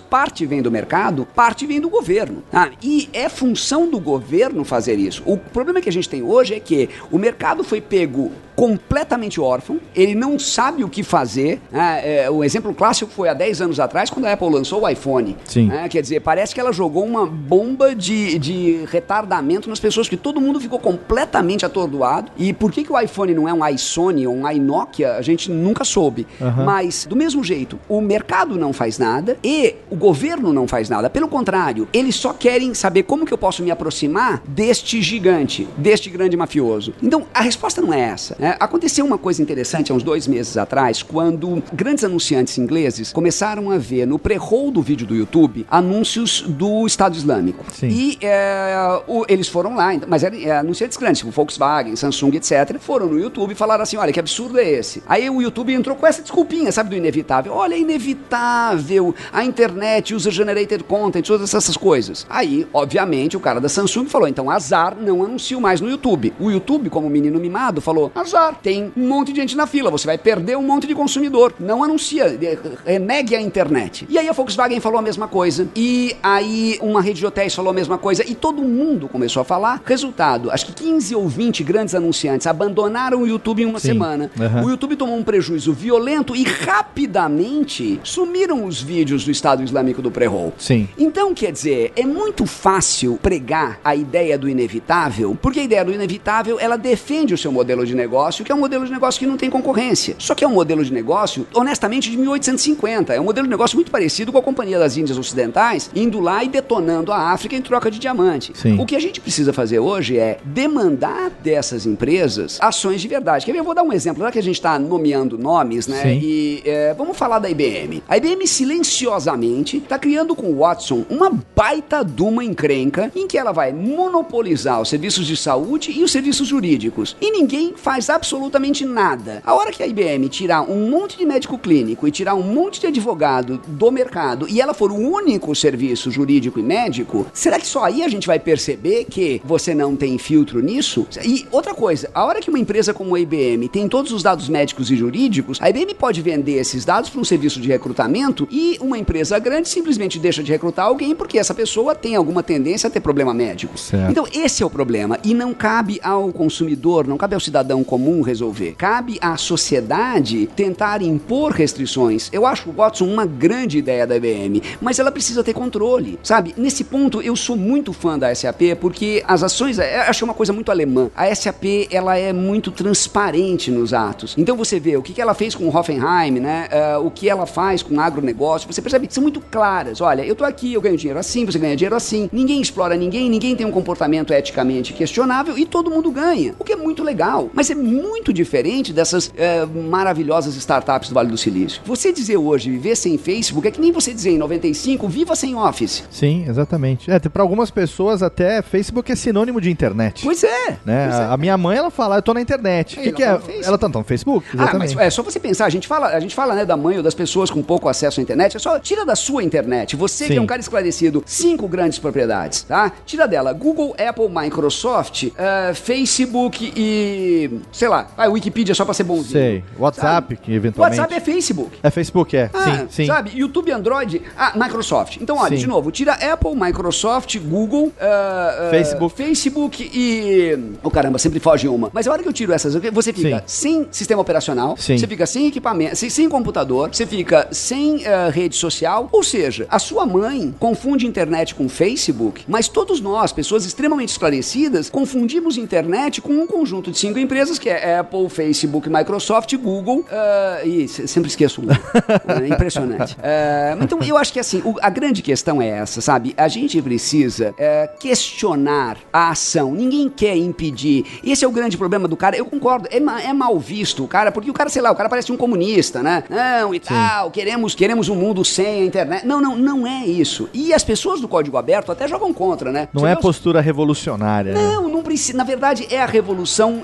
Parte vem do mercado, parte vem do governo. Ah, e é função do governo fazer isso. O problema que a gente tem hoje é que o mercado foi pego completamente órfão, ele não sabe o que fazer. Ah, é, o exemplo clássico foi há 10 anos atrás, quando a Apple lançou o iPhone. Sim. Ah, quer dizer, parece que ela jogou uma bomba de, de retardamento nas pessoas, que todo mundo ficou completamente atordoado. E por que, que o iPhone não é um iSony ou um iNokia, a gente nunca soube. Mas, do mesmo jeito, o mercado não faz nada e o governo não faz nada. Pelo contrário, eles só querem saber como que eu posso me aproximar deste gigante, deste grande mafioso. Então, a resposta não é essa. né? Aconteceu uma coisa interessante há uns dois meses atrás, quando grandes anunciantes ingleses começaram a ver no pré-roll do vídeo do YouTube anúncios do Estado Islâmico. Sim. E é, o- eles foram lá, mas eram é, anunciantes grandes, tipo Volkswagen, Samsung, etc. Foram no YouTube e falaram assim: olha, que absurdo é esse? Aí o YouTube entrou com essa desculpinha, sabe, do inevitável. Olha, é inevitável, a internet usa generated content, todas essas coisas. Aí, obviamente, o cara da Samsung falou: então azar, não anuncio mais no YouTube. O YouTube, como menino mimado, falou: azar, tem um monte de gente na fila, você vai perder um monte de consumidor. Não anuncia, eh, renegue a internet. E aí a Volkswagen falou a mesma coisa. E aí uma rede de hotéis falou a mesma coisa. E todo mundo começou a falar. Resultado, acho que 15 ou 20 grandes anunciantes abandonaram o YouTube em uma Sim. semana. Aham. O YouTube tomou um prejuízo violento e rapidamente sumiram os vídeos do Estado Islâmico do pré-roll. Sim. Então, quer dizer, é muito fácil pregar a ideia do inevitável, porque a ideia do inevitável, ela defende o seu modelo de negócio, que é um modelo de negócio que não tem concorrência. Só que é um modelo de negócio, honestamente, de 1850. É um modelo de negócio muito parecido com a Companhia das Índias Ocidentais, indo lá e detonando a África em troca de diamante. Sim. O que a gente precisa fazer hoje é demandar dessas empresas ações de verdade. Quer ver? Eu vou dar um exemplo, já que a gente está nomeando nomes, né? Sim. E é, vamos falar da IBM. A IBM silenciosamente está criando com o Watson uma baita de uma encrenca em que ela vai monopolizar os serviços de saúde e os serviços jurídicos. E ninguém faz absolutamente nada. A hora que a IBM tirar um monte de médico clínico e tirar um monte de advogado do mercado e ela for o único serviço jurídico e médico, será que só aí a gente vai perceber que você não tem filtro nisso? E outra coisa, a hora que uma empresa como a IBM tem todos os dados médicos e jurídicos, a IBM pode vender esses dados para um serviço de recrutamento e uma empresa grande simplesmente deixa de recrutar alguém porque essa pessoa tem alguma tendência a ter problema médico. Certo. Então, esse é o problema. E não cabe ao consumidor, não cabe ao cidadão comum resolver. Cabe à sociedade tentar impor restrições. Eu acho o Watson uma grande ideia da IBM, mas ela precisa ter controle. Sabe, nesse ponto eu sou muito fã da SAP porque as ações, eu acho uma coisa muito alemã. A SAP, ela é muito transparente nos atos. Então você vê o que ela fez com o Hoffenheim, né? Eh, o que ela faz com o agronegócio. Você percebe são muito claras. Olha, eu tô aqui, eu ganho dinheiro assim, você ganha dinheiro assim. Ninguém explora ninguém, ninguém tem um comportamento eticamente questionável e todo mundo ganha. O que é muito legal. Mas é muito diferente dessas é, maravilhosas startups do Vale do Silício. Você dizer hoje viver sem Facebook é que nem você dizer em 95 viva sem Office. Sim, exatamente. É, para algumas pessoas até Facebook é sinônimo de internet. Pois é. Né? Pois é. A minha mãe ela fala, eu tô na internet. O que, que tá é? no Facebook. Ela tá, tá no Facebook? Ah, mas Exatamente. é só você pensar, a gente fala, a gente fala, né, da mãe ou das pessoas com pouco acesso à internet, é só tira da sua internet. Você que Sim. é um cara esclarecido, cinco grandes propriedades, tá? Tira dela Google, Apple, Microsoft, eh, Facebook e sei lá, a Wikipedia só pra ser bonzinho. Sei. WhatsApp, que eventualmente. WhatsApp é Facebook. é Facebook, é. Ah, sim, sim. Sabe? YouTube, Android, ah, Microsoft. Então, olha, Sim. de novo, tira Apple, Microsoft, Google, ah, ah, Facebook. Facebook e. Oh, caramba, sempre foge uma. Mas a hora que eu tiro essas, você fica Sim. sem sistema operacional, Sim. você fica sem equipamento, sem, sem computador, você fica sem ah, rede social. Ou seja, a sua mãe confunde internet com Facebook, mas todos nós, pessoas extremamente esclarecidas, confundimos internet com um conjunto de cinco empresas que é Apple, Facebook, Microsoft, Google ah, e se- sempre esqueço uma. É impressionante. É, então, eu acho que assim, o- a grande questão é essa, sabe? A gente precisa é, questionar a ação. Ninguém quer impedir. Esse é o grande problema do cara. Eu concordo, é, ma- é mal visto o cara, porque o cara, sei lá, o cara parece um comunista, né? Não, e tal, queremos, queremos um mundo sem a internet. Não, não, não é isso. E as pessoas do código aberto até jogam contra, né? Não Você é os- postura revolucionária. né? não, não precisa. Na verdade, é a revolução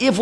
evolutiva.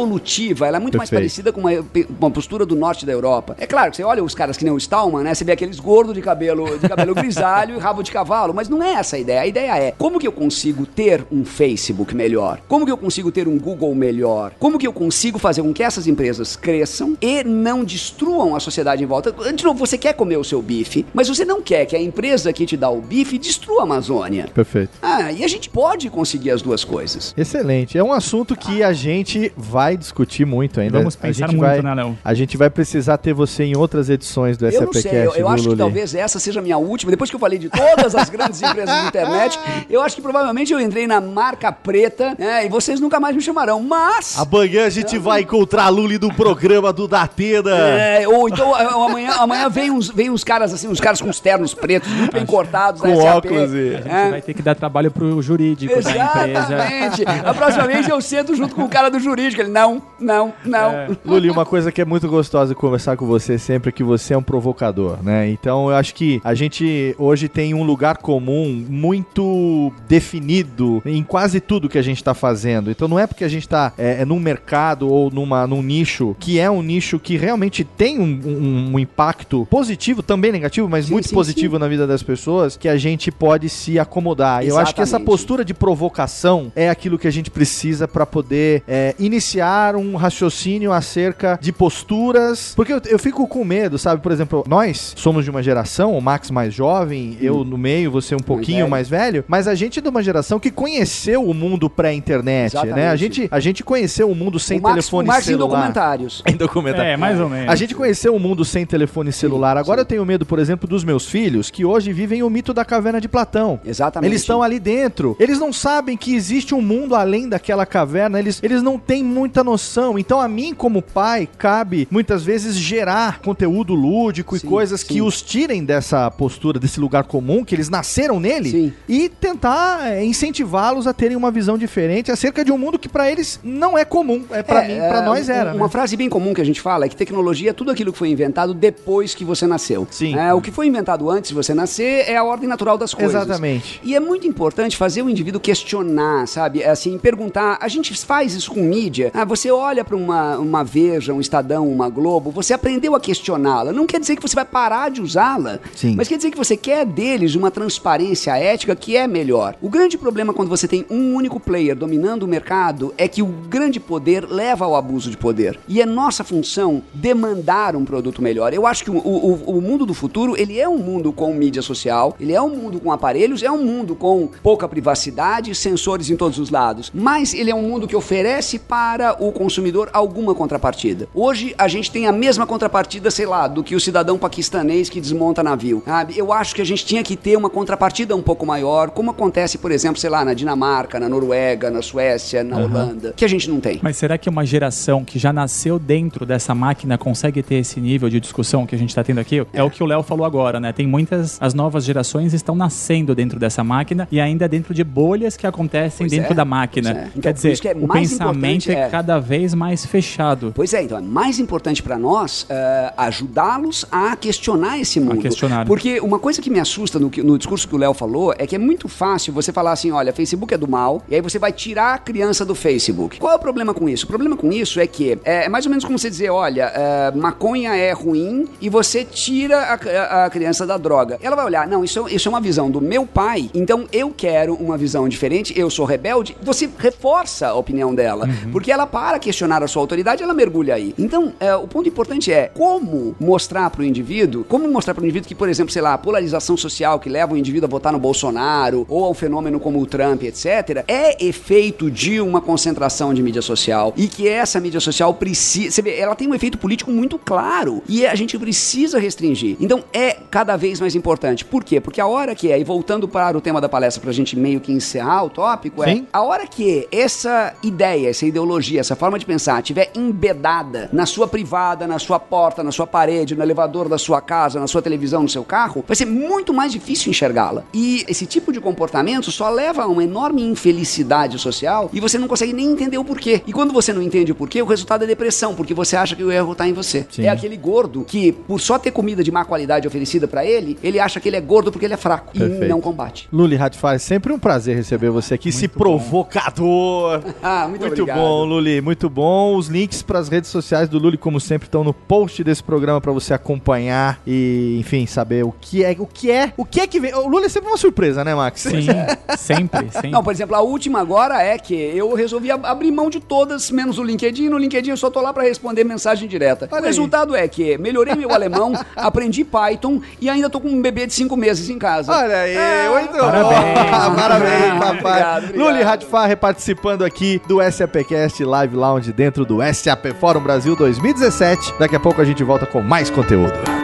Ela é muito mais Perfeito. parecida com uma, uma postura do norte da Europa. É claro que você olha os caras que nem o Stallman, né? Você vê aqueles gordos de cabelo, de cabelo grisalho e rabo de cavalo. Mas não é essa a ideia. A ideia é como que eu consigo ter um Facebook melhor? Como que eu consigo ter um Google melhor? Como que eu consigo fazer com que essas empresas cresçam e não destruam a sociedade em volta? De novo, você quer comer o seu bife, mas você não quer que a empresa que te dá o bife destrua a Amazônia. Perfeito. Ah, e a gente pode conseguir as duas coisas. Excelente. É um assunto que a gente vai discutir muito ainda. Vamos a pensar gente muito, vai, né, Léo? A gente vai precisar ter você em outras edições do Eu não SAPcast, sei, eu, eu viu, acho que Luli? talvez essa seja a minha última. Depois que eu falei de todas as grandes empresas de internet, eu acho que provavelmente eu entrei na marca preta né, e vocês nunca mais me chamarão. Mas. Amanhã a gente vai encontrar a Luli do programa do Datena. É, ou então a- amanhã, amanhã vem, uns, vem uns caras assim, uns caras com os ternos pretos, muito bem cortados, Com da SAP, óculos e- A gente é. vai ter que dar trabalho pro jurídico da empresa. Exatamente. A próxima vez eu sento junto com o cara do jurídico. Ele, não, não, não. É. Luli, uma coisa que é muito gostosa conversar com você sempre é que você é um provocador, né? Então eu acho que a gente hoje tem um lugar comum muito definido em quase tudo que a gente tá fazendo. Então não é porque a gente tá é, é num mercado ou numa, num nicho que é um nicho que realmente tem um, um- um impacto positivo, também negativo, mas Sim, muito sim, positivo na vida das pessoas, que a gente pode se acomodar. Eu acho que essa Exatamente. postura de provocação é aquilo que a gente precisa para poder é, iniciar um raciocínio acerca de posturas. Porque eu, eu fico com medo, sabe? Por exemplo, nós somos de uma geração, o Max mais jovem, eu no meio, você um pouquinho velho. mais velho, mas a gente é de uma geração que conheceu o mundo pré-internet, né? A gente, a gente conheceu o mundo sem o Max, telefone o Max em celular. documentários. Em documentário. É, mais ou menos. A gente conheceu o mundo sem telefone celular. Agora eu tenho medo, por exemplo, dos meus filhos, que hoje vivem o mito da caverna de Platão. Exatamente. Eles estão ali dentro. Eles não sabem que existe um mundo além daquela caverna. Eles, eles não têm muita noção. Então, a mim, como pai, cabe muitas vezes gerar conteúdo lúdico Sim, e coisas sim. que os tirem dessa postura, desse lugar comum, que eles nasceram nele, Sim. e tentar é, incentivá-los a terem uma visão diferente acerca de um mundo que pra eles não é comum. É para mim, para é, nós era. Uma né? frase bem comum que a gente fala é que tecnologia é tudo aquilo que foi inventado depois que você nasceu. Sim. É, o que foi inventado antes de você nascer é a ordem natural das coisas. Exatamente. E é muito importante fazer o indivíduo questionar, sabe? É Assim, perguntar. A gente faz isso com mídia. Ah, você olha para uma, uma Veja, um Estadão, uma Globo, você aprendeu a questioná-la. Não quer dizer que você vai parar de usá-la, mas quer dizer que você quer deles uma transparência ética que é melhor. O grande problema quando você tem um único player dominando o mercado é que o grande poder leva ao abuso de poder. E é nossa função demandar um produto melhor. Eu acho que o, o- o mundo do futuro, ele é um mundo com mídia social, ele é um mundo com aparelhos, é um mundo com pouca privacidade, sensores em todos os lados. Mas ele é um mundo que oferece para o consumidor alguma contrapartida. Hoje a gente tem a mesma contrapartida, sei lá, do que o cidadão paquistanês que desmonta navio. Sabe? Eu acho que a gente tinha que ter uma contrapartida um pouco maior, como acontece, por exemplo, sei lá, na Dinamarca, na Noruega, na Suécia, na Holanda, que a gente não tem. Mas será que uma geração que já nasceu dentro dessa máquina consegue ter esse nível de discussão que a gente está tendo aqui? É, o que o Léo falou agora, né? Tem muitas. As novas gerações estão nascendo dentro dessa máquina e ainda dentro de bolhas que acontecem Pois dentro é. da máquina. É. Então, Quer dizer, que é o mais pensamento é é. Cada vez mais fechado. Pois é, então é mais importante para nós eh, ajudá-los a questionar esse mundo. questionar. Porque uma coisa que me assusta no, no discurso que o Léo falou é que é muito fácil você falar assim: olha, Facebook é do mal, e aí você vai tirar a criança do Facebook. Qual é o problema com isso? O problema com isso é que é, é mais ou menos como você dizer: olha, eh, maconha é ruim e você tira a, a- a criança da droga. Ela vai olhar: não, isso, é- isso é uma visão do meu pai, então eu quero uma visão diferente, eu sou rebelde. Você reforça a opinião dela, porque ela para questionar a sua autoridade, ela mergulha aí. Então, é, o ponto importante é como mostrar para o indivíduo, como mostrar para o indivíduo que, por exemplo, sei lá, a polarização social que leva o indivíduo a votar no Bolsonaro ou a um fenômeno como o Trump, etc., é efeito de uma concentração de mídia social e que essa mídia social precisa, você vê, ela tem um efeito político muito claro e a gente precisa restringir. Então, é cada vez mais importante. Por quê? Porque a hora que é, e voltando para o tema da palestra para a gente meio que encerrar o tópico, é Sim. a hora que essa ideia, essa ideologia, essa forma de pensar tiver embedada na sua privada, na sua porta, na sua parede, no elevador da sua casa, na sua televisão, no seu carro, vai ser muito mais difícil enxergá-la. E esse tipo de comportamento só leva a uma enorme infelicidade social e você não consegue nem entender o porquê. E quando você não entende o porquê, o resultado é depressão, porque você acha que o erro tá em você. Sim. É aquele gordo que, por só ter comida de má qualidade oferecida pra ele, ele acha que ele é gordo porque ele é fraco Perfeito. e não combate. Luli Radfar, sempre um prazer receber você aqui, esse provocador. Ah, muito, obrigado. bom, Luli, muito bom. Os links para as redes sociais do Luli, como sempre, estão no post desse programa para você acompanhar e, enfim, saber o que é, o que é, o que é que vem. O Luli é sempre uma surpresa, né, Max? Sim, sempre, sempre. Não, por exemplo, a última agora é que eu resolvi ab- abrir mão de todas, menos o LinkedIn. No LinkedIn eu só tô lá pra responder mensagem direta. Olha o aí. resultado é que melhorei meu alemão, aprendi Python e ainda tô com um bebê de cinco meses em casa. Olha aí, É, muito parabéns. bom. Parabéns, papai. Obrigado, obrigado. Luli Radfar participando aqui do SAPcast Live Lounge dentro do SAP Fórum Brasil 2017. Daqui a pouco a gente volta com mais conteúdo.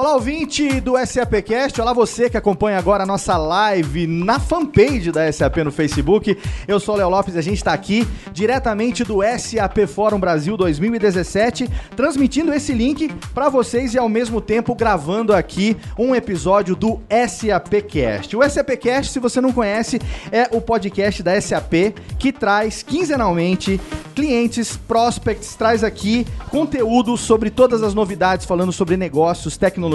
Olá, ouvinte do SAPcast. Olá, você que acompanha agora a nossa live na fanpage da SAP no Facebook. Eu sou o Léo Lopes e a gente está aqui diretamente do SAP Fórum Brasil 2017, transmitindo esse link para vocês e ao mesmo tempo gravando aqui um episódio do SAPcast. O SAPcast, se você não conhece, é o podcast da SAP que traz quinzenalmente clientes, prospects, traz aqui conteúdo sobre todas as novidades, falando sobre negócios, tecnologia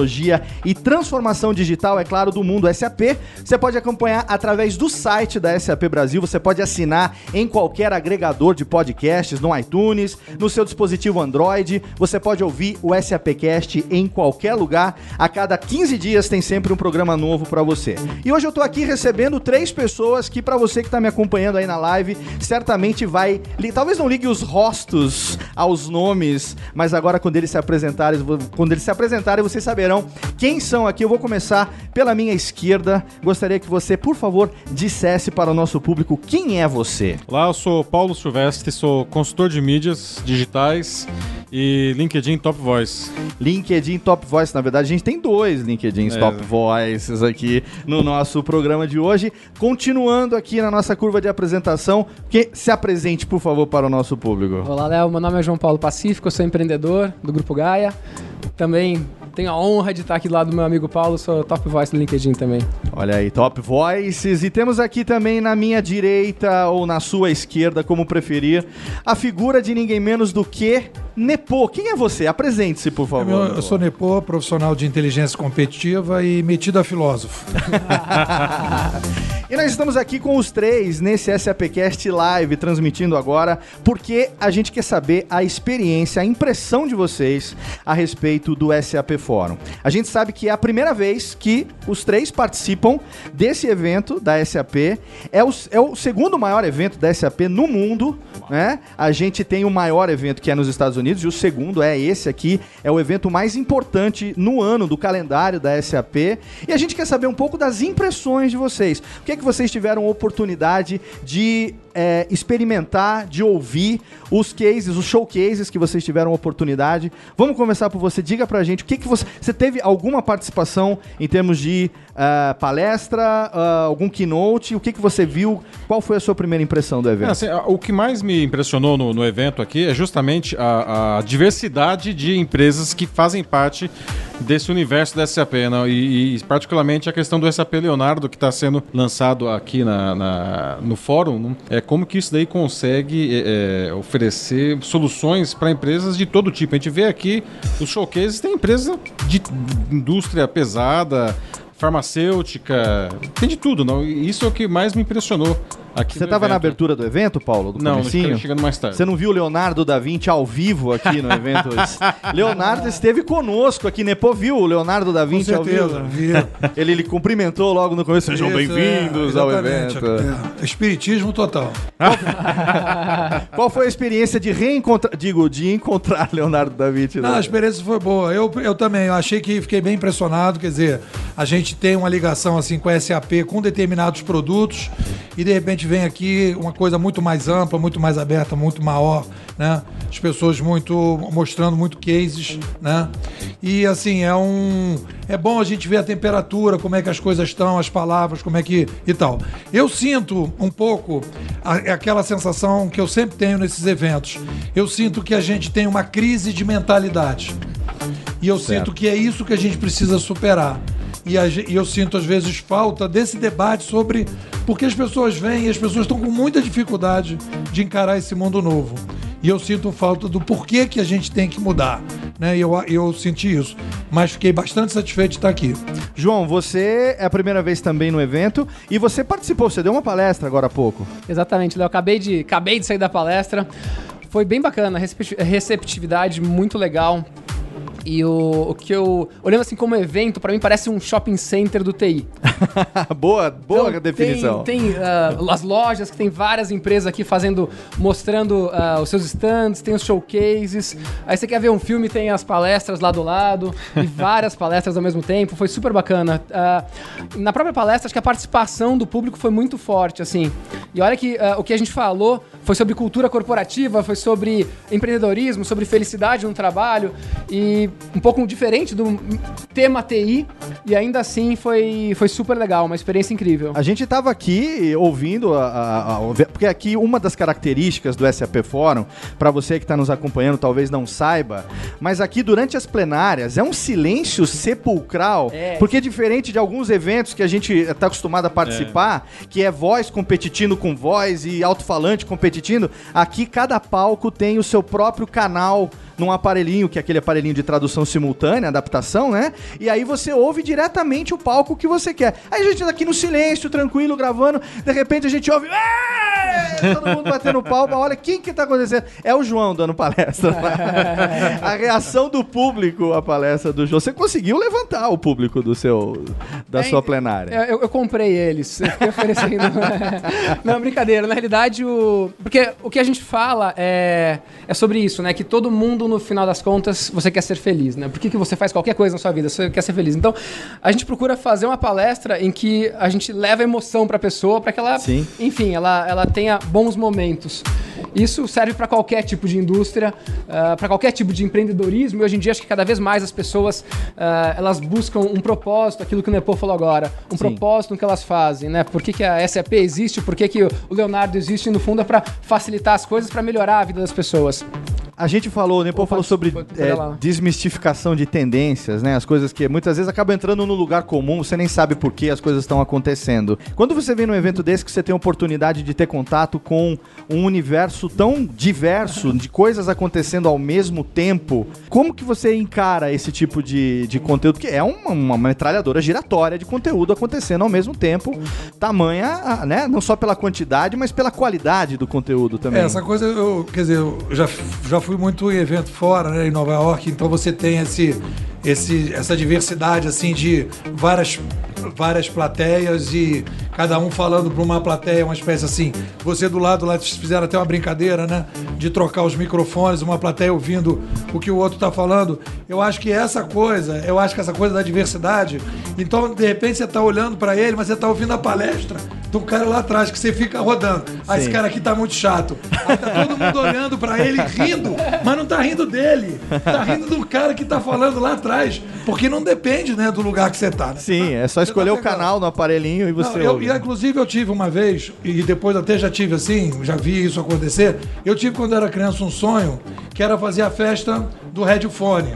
e transformação digital, é claro, do mundo SAP. Você pode acompanhar através do site da SAP Brasil, você pode assinar em qualquer agregador de podcasts, no iTunes, no seu dispositivo Android, você pode ouvir o SAPcast em qualquer lugar. A cada 15 dias tem sempre um programa novo para você. E hoje eu tô aqui recebendo três pessoas que para você que tá me acompanhando aí na live, certamente vai, talvez não ligue os rostos aos nomes, mas agora quando eles se apresentarem, quando eles se apresentarem, vocês saberão quem são aqui. Eu vou começar pela minha esquerda. Gostaria que você, por favor, dissesse para o nosso público quem é você. Olá, eu sou Paulo Silvestre, sou consultor de mídias digitais e LinkedIn Top Voice. LinkedIn Top Voice. Na verdade, a gente tem dois LinkedIns É. Top Voices aqui no nosso programa de hoje. Continuando aqui na nossa curva de apresentação, que se apresente, por favor, para o nosso público. Olá, Léo. Meu nome é João Paulo Pacífico, eu sou empreendedor do Grupo Gaia. Também tenho a honra de estar aqui do lado do meu amigo Paulo, sou top voice do LinkedIn também. Olha aí, Top Voices. E temos aqui também na minha direita ou na sua esquerda, como preferir, a figura de ninguém menos do que Nepo. Quem é você? Apresente-se, por favor. Eu, eu sou Nepo, profissional de inteligência competitiva e metido a filósofo. E nós estamos aqui com os três nesse SAPcast Live, transmitindo agora, porque a gente quer saber a experiência, a impressão de vocês a respeito do SAP Fórum. A gente sabe que é a primeira vez que os três participam desse evento da SAP. É o, é o segundo maior evento da SAP no mundo, né? A gente tem o maior evento que é nos Estados Unidos e o segundo é esse aqui, é o evento mais importante no ano do calendário da SAP. E a gente quer saber um pouco das impressões de vocês. O que é que vocês tiveram oportunidade de é, experimentar, de ouvir os cases, os showcases que vocês tiveram oportunidade. Vamos começar por você. Diga pra gente o que, que você. Você teve alguma participação em termos de ah, palestra, ah, algum keynote? O que, que você viu? Qual foi a sua primeira impressão do É, evento? assim, a- o que mais me impressionou no, no evento aqui é justamente a, a diversidade de empresas que fazem parte desse universo da SAP, né? e, e particularmente a questão do SAP Leonardo que está sendo lançado aqui na, na- no fórum. né? É como que isso daí consegue é, é, oferecer soluções para empresas de todo tipo. A gente vê aqui os showcases tem empresas de indústria pesada farmacêutica, tem de tudo, não? Isso é o que mais me impressionou aqui Você estava na abertura do evento, Paulo? Do Não, comecinho? chegando mais tarde. Você não viu o Leonardo da Vinci ao vivo aqui no evento? Leonardo esteve conosco aqui, Nepo viu o Leonardo da Vinci ao certeza, vivo? vi. Ele, ele cumprimentou logo no começo. Sejam Isso, bem-vindos é, ao exatamente, evento. é. Espiritismo total. Qual foi a experiência de reencontrar, digo, de encontrar Leonardo da Vinci? Não, a experiência foi boa. Eu, eu também, eu achei que fiquei bem impressionado. Quer dizer, a gente tem uma ligação assim com a SAP com determinados produtos e de repente vem aqui uma coisa muito mais ampla, muito mais aberta, muito maior, né? As pessoas muito mostrando muito cases, né? E assim, é um é bom a gente ver a temperatura, como é que as coisas estão, as palavras, como é que e tal. Eu sinto um pouco a- aquela sensação que eu sempre tenho nesses eventos. Eu sinto que a gente tem uma crise de mentalidade. E eu sinto que é isso que a gente precisa superar. E, a e eu sinto, às vezes, falta desse debate sobre. Porque as pessoas vêm e as pessoas estão com muita dificuldade de encarar esse mundo novo. E eu sinto falta do porquê que a gente tem que mudar. Né? E eu, eu senti isso. Mas fiquei bastante satisfeito de estar aqui. João, você é a primeira vez também no evento e você participou, você deu uma palestra agora há pouco. Exatamente, Léo. Acabei de, acabei de sair da palestra. Foi bem bacana, recep- receptividade muito legal. E o, o que eu. Olhando assim como evento, pra mim parece um shopping center do TI. boa, boa Então, definição. Tem, tem, ah, as lojas que tem várias empresas aqui fazendo, mostrando ah, os seus stands, tem os showcases. Aí você quer ver um filme, tem as palestras lá do lado e várias palestras ao mesmo tempo. Foi super bacana. Ah, na própria palestra, acho que a participação do público foi muito forte, assim. E olha que o que a gente falou foi sobre cultura corporativa, foi sobre empreendedorismo, sobre felicidade no trabalho e um pouco diferente do tema TI. E ainda assim foi, foi super legal, uma experiência incrível. A gente estava aqui ouvindo, a, a- a- porque aqui uma das características do SAP Fórum, para você que está nos acompanhando talvez não saiba, mas aqui durante as plenárias é um silêncio sepulcral, É. porque diferente de alguns eventos que a gente está acostumado a participar, que é voz competindo com voz e alto-falante competindo, aqui cada palco tem o seu próprio canal num aparelhinho, que é aquele aparelhinho de tradução simultânea, adaptação, né? E aí você ouve diretamente o palco que você quer. Aí a gente tá aqui no silêncio, tranquilo, gravando, de repente a gente ouve. Todo mundo batendo palma, olha quem que tá acontecendo. É o João dando palestra. a reação do público à palestra do João. Você conseguiu levantar o público do seu da É, sua plenária. Eu, eu- eu comprei eles, eu fiquei oferecendo. Não, brincadeira. Na realidade, o. Porque o que a gente fala é, é sobre isso, né? Que todo mundo, no final das contas, você quer ser feliz, né? Por que, que você faz qualquer coisa na sua vida? Você quer ser feliz. Então, a gente procura fazer uma palestra em que a gente leva emoção pra pessoa, para que ela, Sim. enfim, ela, ela tenha bons momentos. Isso serve para qualquer tipo de indústria, para qualquer tipo de empreendedorismo. E hoje em dia, acho que cada vez mais as pessoas ah, elas buscam um propósito, aquilo que o Nepo falou agora, um Sim. propósito no que elas fazem, né? Por que, que a SAP existe? Por que, que o Leonardo existe? No fundo, é para facilitar as coisas, para melhorar a vida das pessoas. A gente falou, o Opa, falou sobre pode é, desmistificação de tendências, né? As coisas que muitas vezes acabam entrando no lugar comum, você nem sabe por que as coisas estão acontecendo. Quando você vem num evento desse que você tem a oportunidade de ter contato com um universo tão diverso, de coisas acontecendo ao mesmo tempo, como que você encara esse tipo de, de conteúdo? Que é uma, uma metralhadora giratória de conteúdo acontecendo ao mesmo tempo, tamanha, né? Não só pela quantidade, mas pela qualidade do conteúdo também. É, essa coisa, eu, quer dizer, eu já, já fui muito em evento fora, né, em Nova York, então você tem esse, esse, essa diversidade, assim, de várias, várias plateias e cada um falando para uma plateia, uma espécie assim. Você do lado lá, fizeram até uma brincadeira, né, de trocar os microfones, uma plateia ouvindo o que o outro tá falando. Eu acho que essa coisa, eu acho que essa coisa da diversidade, então, de repente, você tá olhando para ele, mas você tá ouvindo a palestra um cara lá atrás que você fica rodando. Ah, esse cara aqui tá muito chato. Aí tá todo mundo olhando pra ele rindo, mas não tá rindo dele. Tá rindo do cara que tá falando lá atrás. Porque não depende, né, do lugar que você tá. Né? Sim, é só Você escolher tá o canal no aparelhinho e Não, você eu, ouve. e, inclusive eu tive uma vez, e depois até já tive assim, já vi isso acontecer. Eu tive quando era criança um sonho que era fazer a festa do headphone.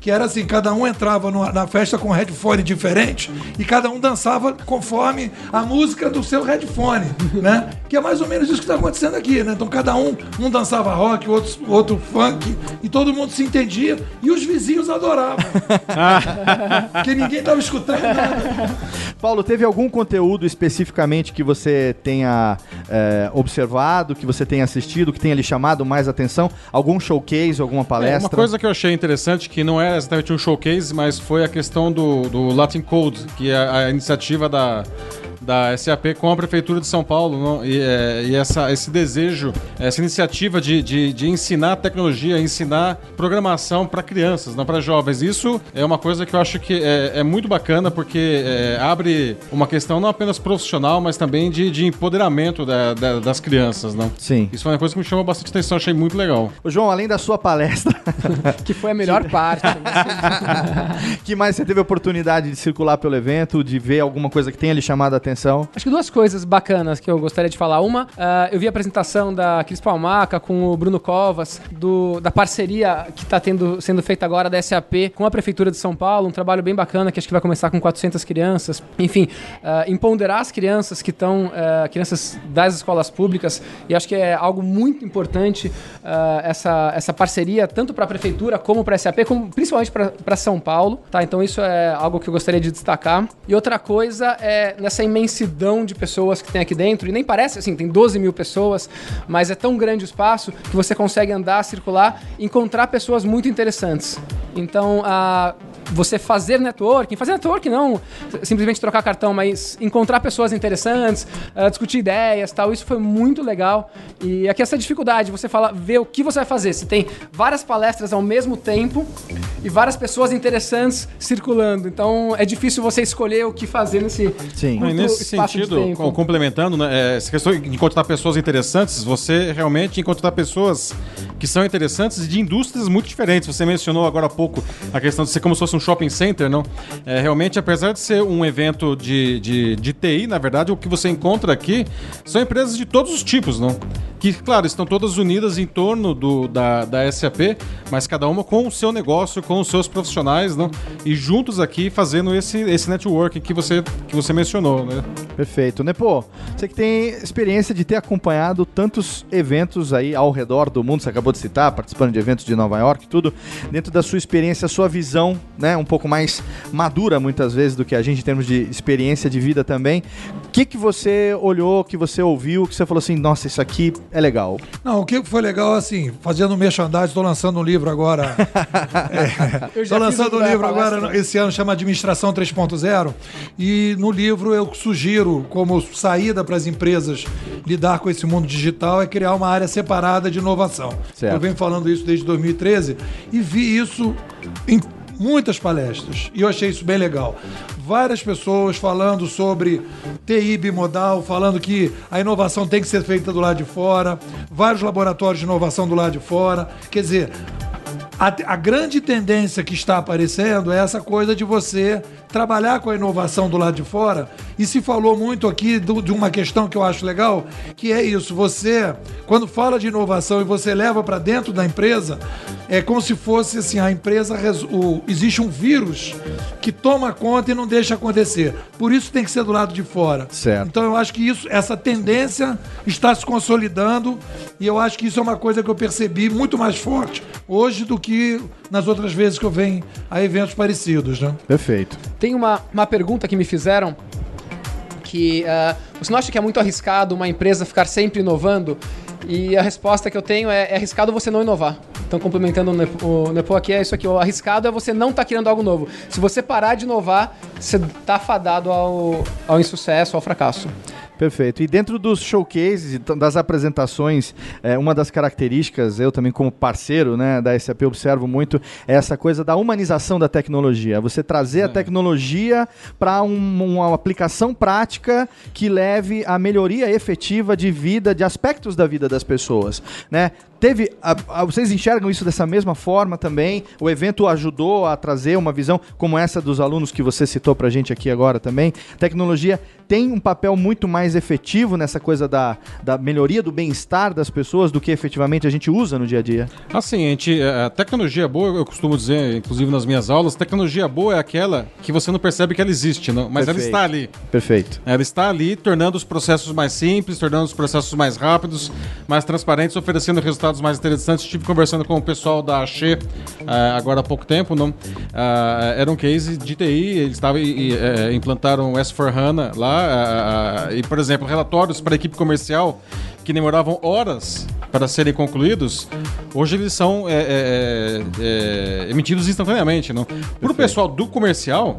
Que era assim, cada um entrava numa- na festa com um headphone diferente e cada um dançava conforme a música do seu headphone, né? Que é mais ou menos isso que está acontecendo aqui, né? Então cada um, um dançava rock, outro, outro funk, e todo mundo se entendia e os vizinhos adoravam. Porque ninguém estava escutando nada. Paulo, teve algum conteúdo especificamente que você tenha é, observado, que você tenha assistido, que tenha lhe chamado mais atenção? Algum showcase, alguma É, palestra? uma coisa que eu achei interessante, que não é exatamente um showcase, mas foi a questão do, do Latin Code, que é a iniciativa da, da SAP com a Prefeitura de São Paulo, não? e, é, e essa, esse desejo, essa iniciativa de, de, de ensinar tecnologia, ensinar programação para crianças, não para jovens. Isso é uma coisa que eu acho que é, é muito bacana, porque é, abre uma questão não apenas profissional, mas também de, de empoderamento da- da- das crianças. Não? Sim. Isso foi uma coisa que me chamou bastante atenção, achei muito legal. Ô, João, além da sua palestra, Que foi a melhor parte. que mais você teve a oportunidade de circular pelo evento, de ver alguma coisa que tenha lhe chamado a atenção? Acho que duas coisas bacanas que eu gostaria de falar. Uma, ah, eu vi a apresentação da Cris Palmaca com o Bruno Covas, do, da parceria que está sendo feita agora da SAP com a Prefeitura de São Paulo, um trabalho bem bacana que acho que vai começar com 400 crianças. Enfim, ah, empoderar as crianças que estão, ah, crianças das escolas públicas, e acho que é algo muito importante ah, essa, essa parceria, tanto para a Prefeitura como para a SAP, como principalmente para São Paulo. Tá? Então isso é algo que eu gostaria de destacar. E outra coisa é nessa imensidão de pessoas que tem aqui dentro, e nem parece assim, tem 12 mil pessoas, mas é tão grande o espaço que você consegue andar, circular, encontrar pessoas muito interessantes. Então, a し você fazer networking, fazer networking não simplesmente trocar cartão, mas encontrar pessoas interessantes, ah, discutir ideias, tal, isso foi muito legal. E aqui essa dificuldade, você fala, ver o que você vai fazer. Se tem várias palestras ao mesmo tempo e várias pessoas interessantes circulando, então é difícil você escolher o que fazer nesse Sim. Curto nesse espaço de sentido, complementando, né, é, essa questão de encontrar pessoas interessantes, você realmente encontrar pessoas que são interessantes de indústrias muito diferentes. Você mencionou agora há pouco a questão de ser como se fosse um shopping center, não? É, realmente, apesar de ser um evento de, de, de TI, na verdade, o que você encontra aqui são empresas de todos os tipos, não? Que, claro, estão todas unidas em torno do, da, da SAP, mas cada uma com o seu negócio, com os seus profissionais, não? E juntos aqui fazendo esse, esse networking que você, que você mencionou, né? Perfeito. Nepo, você que tem experiência de ter acompanhado tantos eventos aí ao redor do mundo, você acabou de citar, participando de eventos de Nova York tudo, dentro da sua experiência, sua visão, né, um pouco mais madura muitas vezes do que a gente em termos de experiência de vida também. O que que você olhou, que você ouviu, que você falou assim, nossa, isso aqui é legal. Não, o que foi legal, assim, fazendo merchandising, estou lançando um livro agora. Estou fiz lançando um livro agora, esse ano, chama Administração 3.0. E no livro eu sugiro, como saída para as empresas lidar com esse mundo digital, é criar uma área separada de inovação. Certo. Eu venho falando isso desde 2013 e vi isso em muitas palestras. E eu achei isso bem legal. Várias pessoas falando sobre TI bimodal, falando que a inovação tem que ser feita do lado de fora, vários laboratórios de inovação do lado de fora. Quer dizer, a, a grande tendência que está aparecendo é essa coisa de você trabalhar com a inovação do lado de fora. E se falou muito aqui do- de uma questão que eu acho legal, que é isso: você, quando fala de inovação e você leva para dentro da empresa, é como se fosse assim: a empresa. res- o- existe um vírus que toma conta e não deixa acontecer. Por isso tem que ser do lado de fora. Certo. Então eu acho que isso, essa tendência está se consolidando e eu acho que isso é uma coisa que eu percebi muito mais forte hoje do que nas outras vezes que eu venho a eventos parecidos, né? Perfeito. Tem uma, uma pergunta que me fizeram que ah, você não acha que é muito arriscado uma empresa ficar sempre inovando? E a resposta que eu tenho é, é arriscado você não inovar. Então, complementando o Nepo, o Nepo aqui, é isso aqui. O arriscado é você não estar criando algo novo. Se você parar de inovar, você está fadado ao, ao insucesso, ao fracasso. Perfeito. E dentro dos showcases, e t- das apresentações, é, uma das características, eu também como parceiro né, da SAP observo muito, é essa coisa da humanização da tecnologia. Você trazer a tecnologia para uma aplicação prática que leve à melhoria efetiva de vida, de aspectos da vida das pessoas. Né? Teve, a- a- vocês enxergam isso dessa mesma forma também? O evento ajudou a trazer uma visão como essa dos alunos que você citou pra gente aqui agora também. Tecnologia tem um papel muito mais efetivo nessa coisa da, da melhoria do bem-estar das pessoas do que efetivamente a gente usa no dia a dia. Assim, a gente, a tecnologia boa, eu costumo dizer, inclusive nas minhas aulas, tecnologia boa é aquela que você não percebe que ela existe, não, mas ela Perfeito. está ali. Perfeito. Ela está ali, tornando os processos mais simples, tornando os processos mais rápidos, mais transparentes, oferecendo resultados mais interessantes. Estive conversando com o pessoal da Axê ah, agora há pouco tempo. Não? Ah, era um case de TI, eles estavam e, e, eh, implantaram o S4HANA lá. e, por exemplo, relatórios para a equipe comercial que demoravam horas para serem concluídos, hoje eles são é, é, é, emitidos instantaneamente. Não? Para o pessoal do comercial,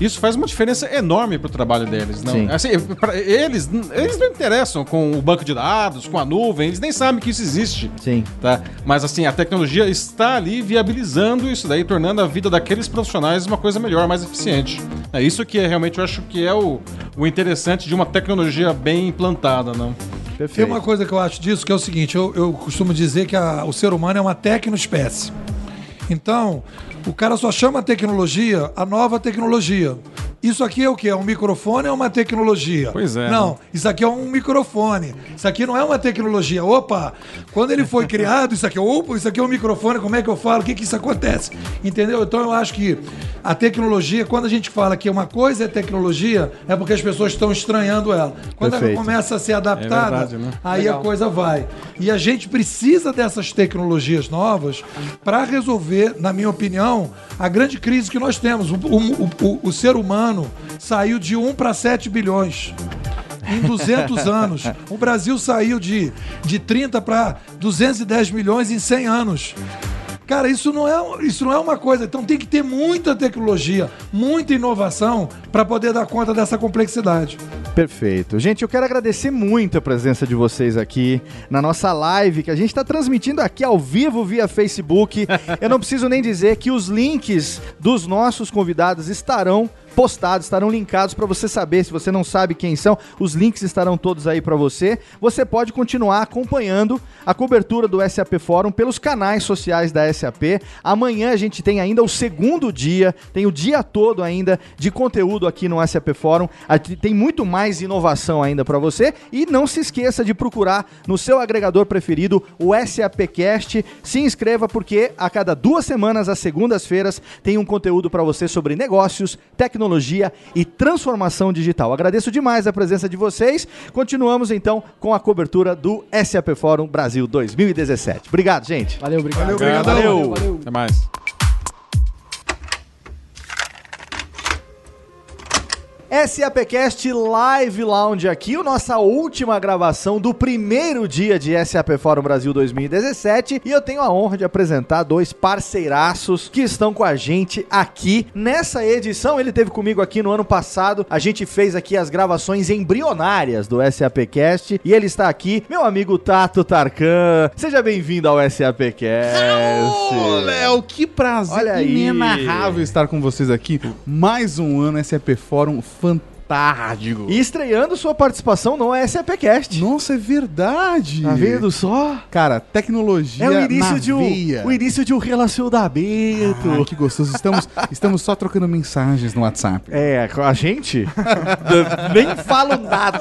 isso faz uma diferença enorme para o trabalho deles. Não? Sim. Assim, eles, eles não interessam com o banco de dados, com a nuvem, eles nem sabem que isso existe. Sim. Tá? Mas assim, a tecnologia está ali viabilizando isso daí, tornando a vida daqueles profissionais uma coisa melhor, mais eficiente. É isso que é, realmente eu acho que é o, o interessante de uma tecnologia bem implantada, não? Tem uma coisa que eu acho disso que é o seguinte: eu, eu costumo dizer que a- o ser humano é uma tecnoespécie. Então, o cara só chama a tecnologia a nova tecnologia. Isso aqui é o quê? É um microfone ou é uma tecnologia? Pois é, Não, né? isso aqui é um microfone. Isso aqui não é uma tecnologia. Opa, quando ele foi criado, isso aqui, opa, isso aqui é um microfone, como é que eu falo? O que que isso acontece? Entendeu? Então eu acho que a tecnologia, quando a gente fala que uma coisa é tecnologia, é porque as pessoas estão estranhando ela. Quando ela Perfeito. começa a ser adaptada, verdade, né? aí a coisa vai. E a gente precisa dessas tecnologias novas para resolver, na minha opinião, a grande crise que nós temos. O, o- o- o ser humano saiu de 1 para 7 bilhões. Em 200 anos. O Brasil saiu de, de 30 para 210 milhões em 100 anos. Cara, isso não, é, isso não é uma coisa. Então tem que ter muita tecnologia, muita inovação para poder dar conta dessa complexidade. Perfeito. Gente, eu quero agradecer muito a presença de vocês aqui na nossa live, que a gente está transmitindo aqui ao vivo via Facebook. Eu não preciso nem dizer que os links dos nossos convidados estarão postados, estarão linkados para você saber. Se você não sabe quem são, os links estarão todos aí para você. Você pode continuar acompanhando a cobertura do SAP Fórum pelos canais sociais da SAP. Amanhã a gente tem ainda o segundo dia, tem o dia todo ainda de conteúdo aqui no SAP Fórum. Tem muito mais inovação ainda para você e não se esqueça de procurar no seu agregador preferido o SAPcast. Se inscreva porque a cada duas semanas, às segundas-feiras, tem um conteúdo para você sobre negócios, tecnologia e transformação digital. Agradeço demais a presença de vocês. Continuamos então com a cobertura do SAP Fórum Brasil 2017. Obrigado, gente. Valeu, obrigado. Valeu, obrigadão. Valeu. valeu. Até mais. SAPcast Live Lounge aqui, a nossa última gravação do primeiro dia de SAP Fórum Brasil 2017 e eu tenho a honra de apresentar dois parceiraços que estão com a gente aqui nessa edição. Ele teve comigo aqui no ano passado, a gente fez aqui as gravações embrionárias do SAPcast e ele está aqui, meu amigo Tato Tarkan. Seja bem-vindo ao SAPcast. Ô, Léo, que prazer Olha inenarrável estar com vocês aqui. Mais um ano SAP Fórum fantástico. E estreando sua participação no SAPcast. Nossa, é verdade. Tá vendo só? Cara, tecnologia É o início, na de um, veia. o início de um relacionamento. Ah, que gostoso. Estamos, estamos só trocando mensagens no WhatsApp. É, com a gente? Nem falo nada.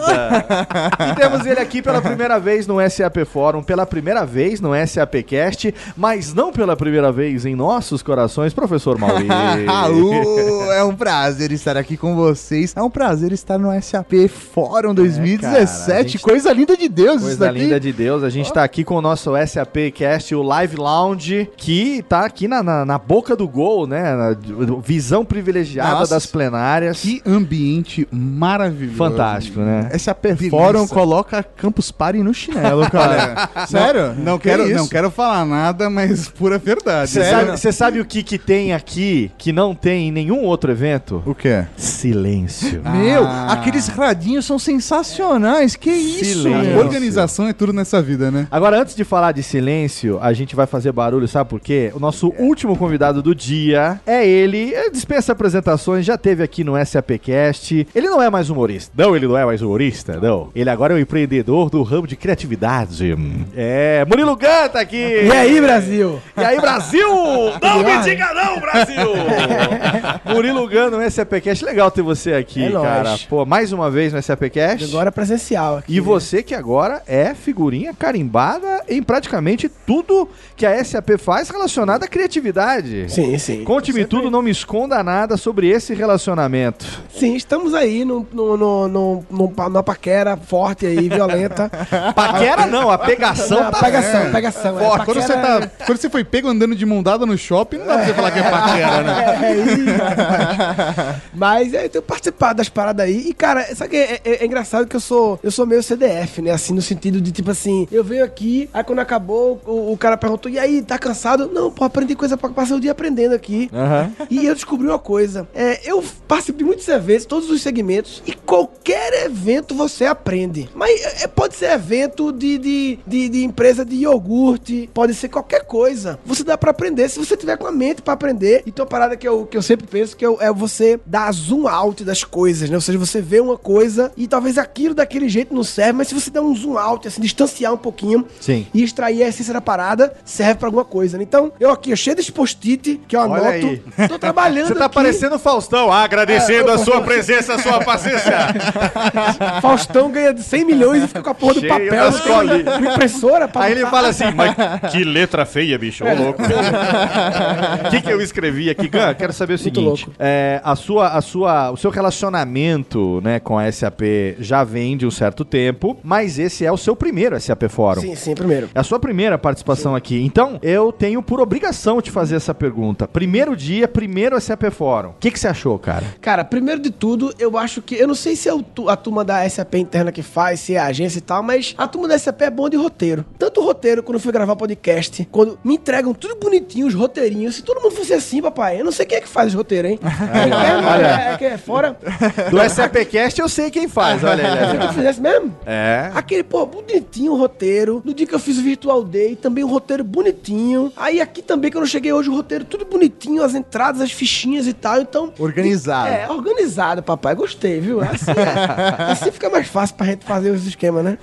E temos ele aqui pela primeira vez no SAP Fórum, pela primeira vez no SAPcast, mas não pela primeira vez em nossos corações, professor Mauri. Alô, é um prazer estar aqui com vocês. É um prazer estar no SAP Fórum 2017. cara, a gente- Coisa linda de Deus isso Coisa daqui. linda de Deus, a gente tá aqui com o nosso SAPcast, o Live Lounge, que tá aqui na, na, na boca do gol, né? Na visão privilegiada Nossa. das plenárias. Que ambiente maravilhoso. Fantástico, né? SAP Fórum coloca Campus Party no chinelo, cara. Sério? Não, Que quero, não quero falar nada, mas pura verdade. Você sabe, sabe o que, que tem aqui que não tem em nenhum outro evento? O quê? Silêncio. Meu, aqueles radinhos são sensacionais. Que isso, Silêncio. meu? Organização é tudo nessa vida, né? Agora, antes de falar de silêncio, a gente vai fazer barulho, sabe por quê? O nosso último convidado do dia é ele. Ele dispensa apresentações, já teve aqui no SAPcast. Ele não é mais humorista. Não, ele não é mais humorista, não. Ele agora é um empreendedor do ramo de criatividade. É, Murilo Gun tá aqui. E aí, Brasil? E aí, Brasil? Não me diga não, Brasil! Murilo Gun no SAPcast. Legal ter você aqui, É nóis. Cara. Pô, mais uma vez no SAPcast. Agora presencial aqui. E você que agora é figurinha carimbada em praticamente tudo que a SAP faz relacionado à criatividade. Sim, sim. Conte-me tudo, não me esconda nada sobre esse relacionamento. Sim, estamos aí no, no, no, no, no- numa paquera forte aí, violenta. Paquera não, a pegação Não, tá... pegação, pegação. é, Ó, quando, você paquera tá, quando você foi pego andando de mão dada no shopping, não dá pra você falar que é paquera, né? É, é isso. Mas é, eu tenho participado das paradas aí. E, cara, sabe que é, é- é engraçado que eu sou, eu sou meio CDF, né? Assim, no sentido de, tipo assim, eu venho aqui, aí quando acabou, o, o cara perguntou, e aí, tá cansado? Não, pô, aprendi coisa pra passar o dia aprendendo aqui. Aham. E eu descobri uma coisa. É, eu participo de muitos eventos, todos os segmentos, e qualquer evento você aprende. Mas é, pode ser evento de, de, de, de empresa de iogurte, pode ser qualquer coisa. Você dá pra aprender se você tiver com a mente pra aprender. Então, a parada que eu, que eu sempre penso que eu- é você dar zoom out das coisas, né? Ou seja, você vê uma coisa e talvez aquilo daquele jeito não serve, mas se você der um zoom out, assim, distanciar um pouquinho, Sim. e extrair a essência da parada, serve pra alguma coisa. né? Então, eu aqui, eu cheio desse post-it, que eu Olha anoto, aí. tô trabalhando Você tá aqui. parecendo o Faustão, agradecendo É, eu- a sua presença, a sua paciência. Faustão ganha de 100 milhões e fica com a porra do Cheio papel. uma impressora pra Aí ele fala assim, mas que letra feia, bicho, ô louco. O que, que eu escrevi aqui? Gan, quero saber o seguinte. é, a sua, a sua, o seu relacionamento né, com a SAP já vem de um certo tempo, mas esse é o seu primeiro SAP Fórum. Sim, sim, primeiro. É a sua primeira participação aqui. Então, eu tenho por obrigação te fazer essa pergunta. Primeiro dia, primeiro SAP Fórum. O que, que você achou, cara? Cara, primeiro de tudo, eu acho que. Eu não sei se é a turma da SAP interna que faz, se é a agência e tal, mas a turma da SAP é bom de roteiro. Tanto o roteiro, quando eu fui gravar podcast, quando me entregam tudo bonitinho, os roteirinhos. Se todo mundo fosse assim, papai, eu não sei quem é que faz os roteiros, hein? É, olha. é, é, é fora. Do SAPcast eu sei quem faz, olha Se ele. tu fizesse mesmo? É. Aquele, pô, bonitinho o roteiro. No dia que eu fiz o Virtual Day, também um roteiro bonitinho. Aí aqui também, que eu não cheguei hoje, o roteiro tudo bonitinho, as entradas, as fichinhas e tal. Então. Organizado. É, organizado, papai. Gostei, viu? Assim, é- assim fica mais fácil pra gente fazer os esquemas, né?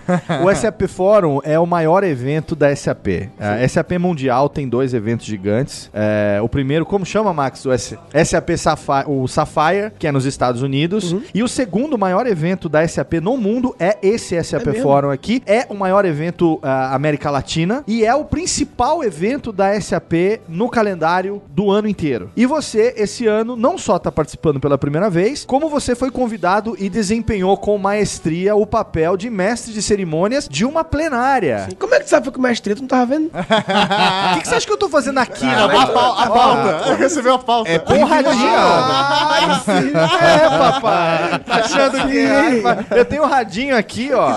O SAP Fórum é o maior evento da SAP. A SAP Mundial tem dois eventos gigantes. É, o primeiro, como chama, Max? O S- SAP Sapphire, o Sapphire, que é nos Estados Unidos. E o segundo maior evento da SAP no mundo é esse SAP É? Fórum aqui. É o maior evento ah, América Latina e é o principal evento da SAP no calendário do ano inteiro. E você, esse ano, não só está participando pela primeira vez, como você foi convidado e desempenhou com maestria o papel de mestre de cerimônias de uma plenária. E como é que tu sabe que o mestre tu não tava vendo? O que, que você acha que eu tô fazendo aqui na A, pau- a pauta. Recebeu a pauta. É Com radinho. É, papai. Tá achando que. é? Eu tenho um radinho aqui, ó.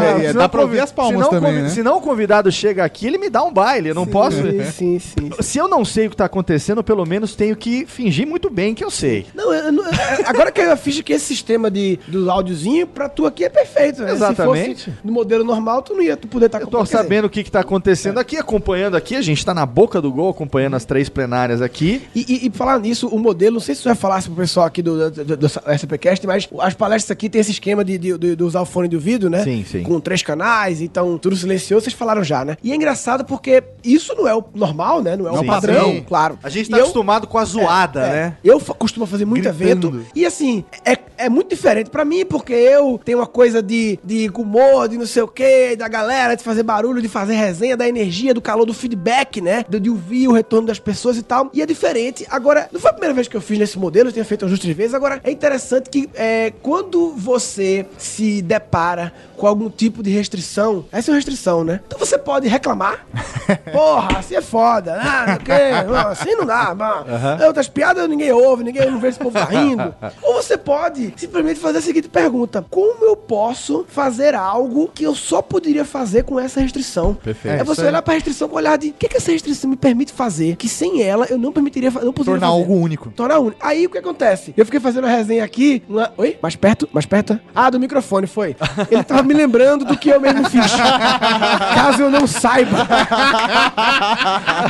É, é, Se dá não pra ouvir as palmas se não também, né? Se não o convidado chega aqui, ele me dá um baile. Eu não posso. Sim, sim, sim. Se eu não sei o que tá acontecendo, eu pelo menos tenho que fingir muito bem que eu sei. Não, eu é, agora que eu fiz que esse sistema de, do áudiozinho, pra tu aqui é perfeito, né? Exatamente. Se fosse no modelo normal, tu não ia tu poder estar Eu tô sabendo o que, que tá acontecendo aqui, acompanhando aqui. A gente tá na boca do gol, acompanhando as três plenárias aqui. E, e, e falar nisso, o modelo, não sei se você vai falar pro pessoal aqui do, do, SPCast, mas as palestras aqui tem esse esquema de, de, de- usar o fone de ouvido, né? Sim, sim. Com três canais, então tudo silencioso, vocês falaram já, né? E é engraçado porque isso não é o normal, né? Não é o Sim, padrão, sim. claro. A gente E tá eu- acostumado com a zoada, é, né? Eu fa- costumo fazer muito Gritando. evento. E assim, é, é muito diferente pra mim, porque eu tenho uma coisa de, de humor, de não sei o quê, da galera, de fazer barulho, de fazer resenha, da energia, do calor, do feedback, né? De, de ouvir o retorno das pessoas e tal. E é diferente. Agora, não foi a primeira vez que eu fiz nesse modelo, eu tinha feito umas outras vezes. Agora, é interessante que é, quando você se depara com algum tipo de restrição, essa é uma restrição, né? Então você pode reclamar. Porra, assim é foda. Ah, não sei o quê. Não, assim não dá. Mano. Aham. Outras piadas ninguém ouve, ninguém não vê esse povo tá rindo. Ou você pode simplesmente fazer a seguinte pergunta: Como eu posso fazer algo que eu só poderia fazer com essa restrição? Perfeito. É você olhar pra restrição com o olhar de o que, que essa restrição me permite fazer, que sem ela eu não permitiria não poderia Tornar fazer. algo único. Tornar único. Aí o que acontece? Eu fiquei fazendo fazendo a resenha aqui. uma- Oi? Mais perto? Mais perto? Ah, do microfone, foi. Ele tava me lembrando do que eu mesmo fiz. Caso eu não saiba.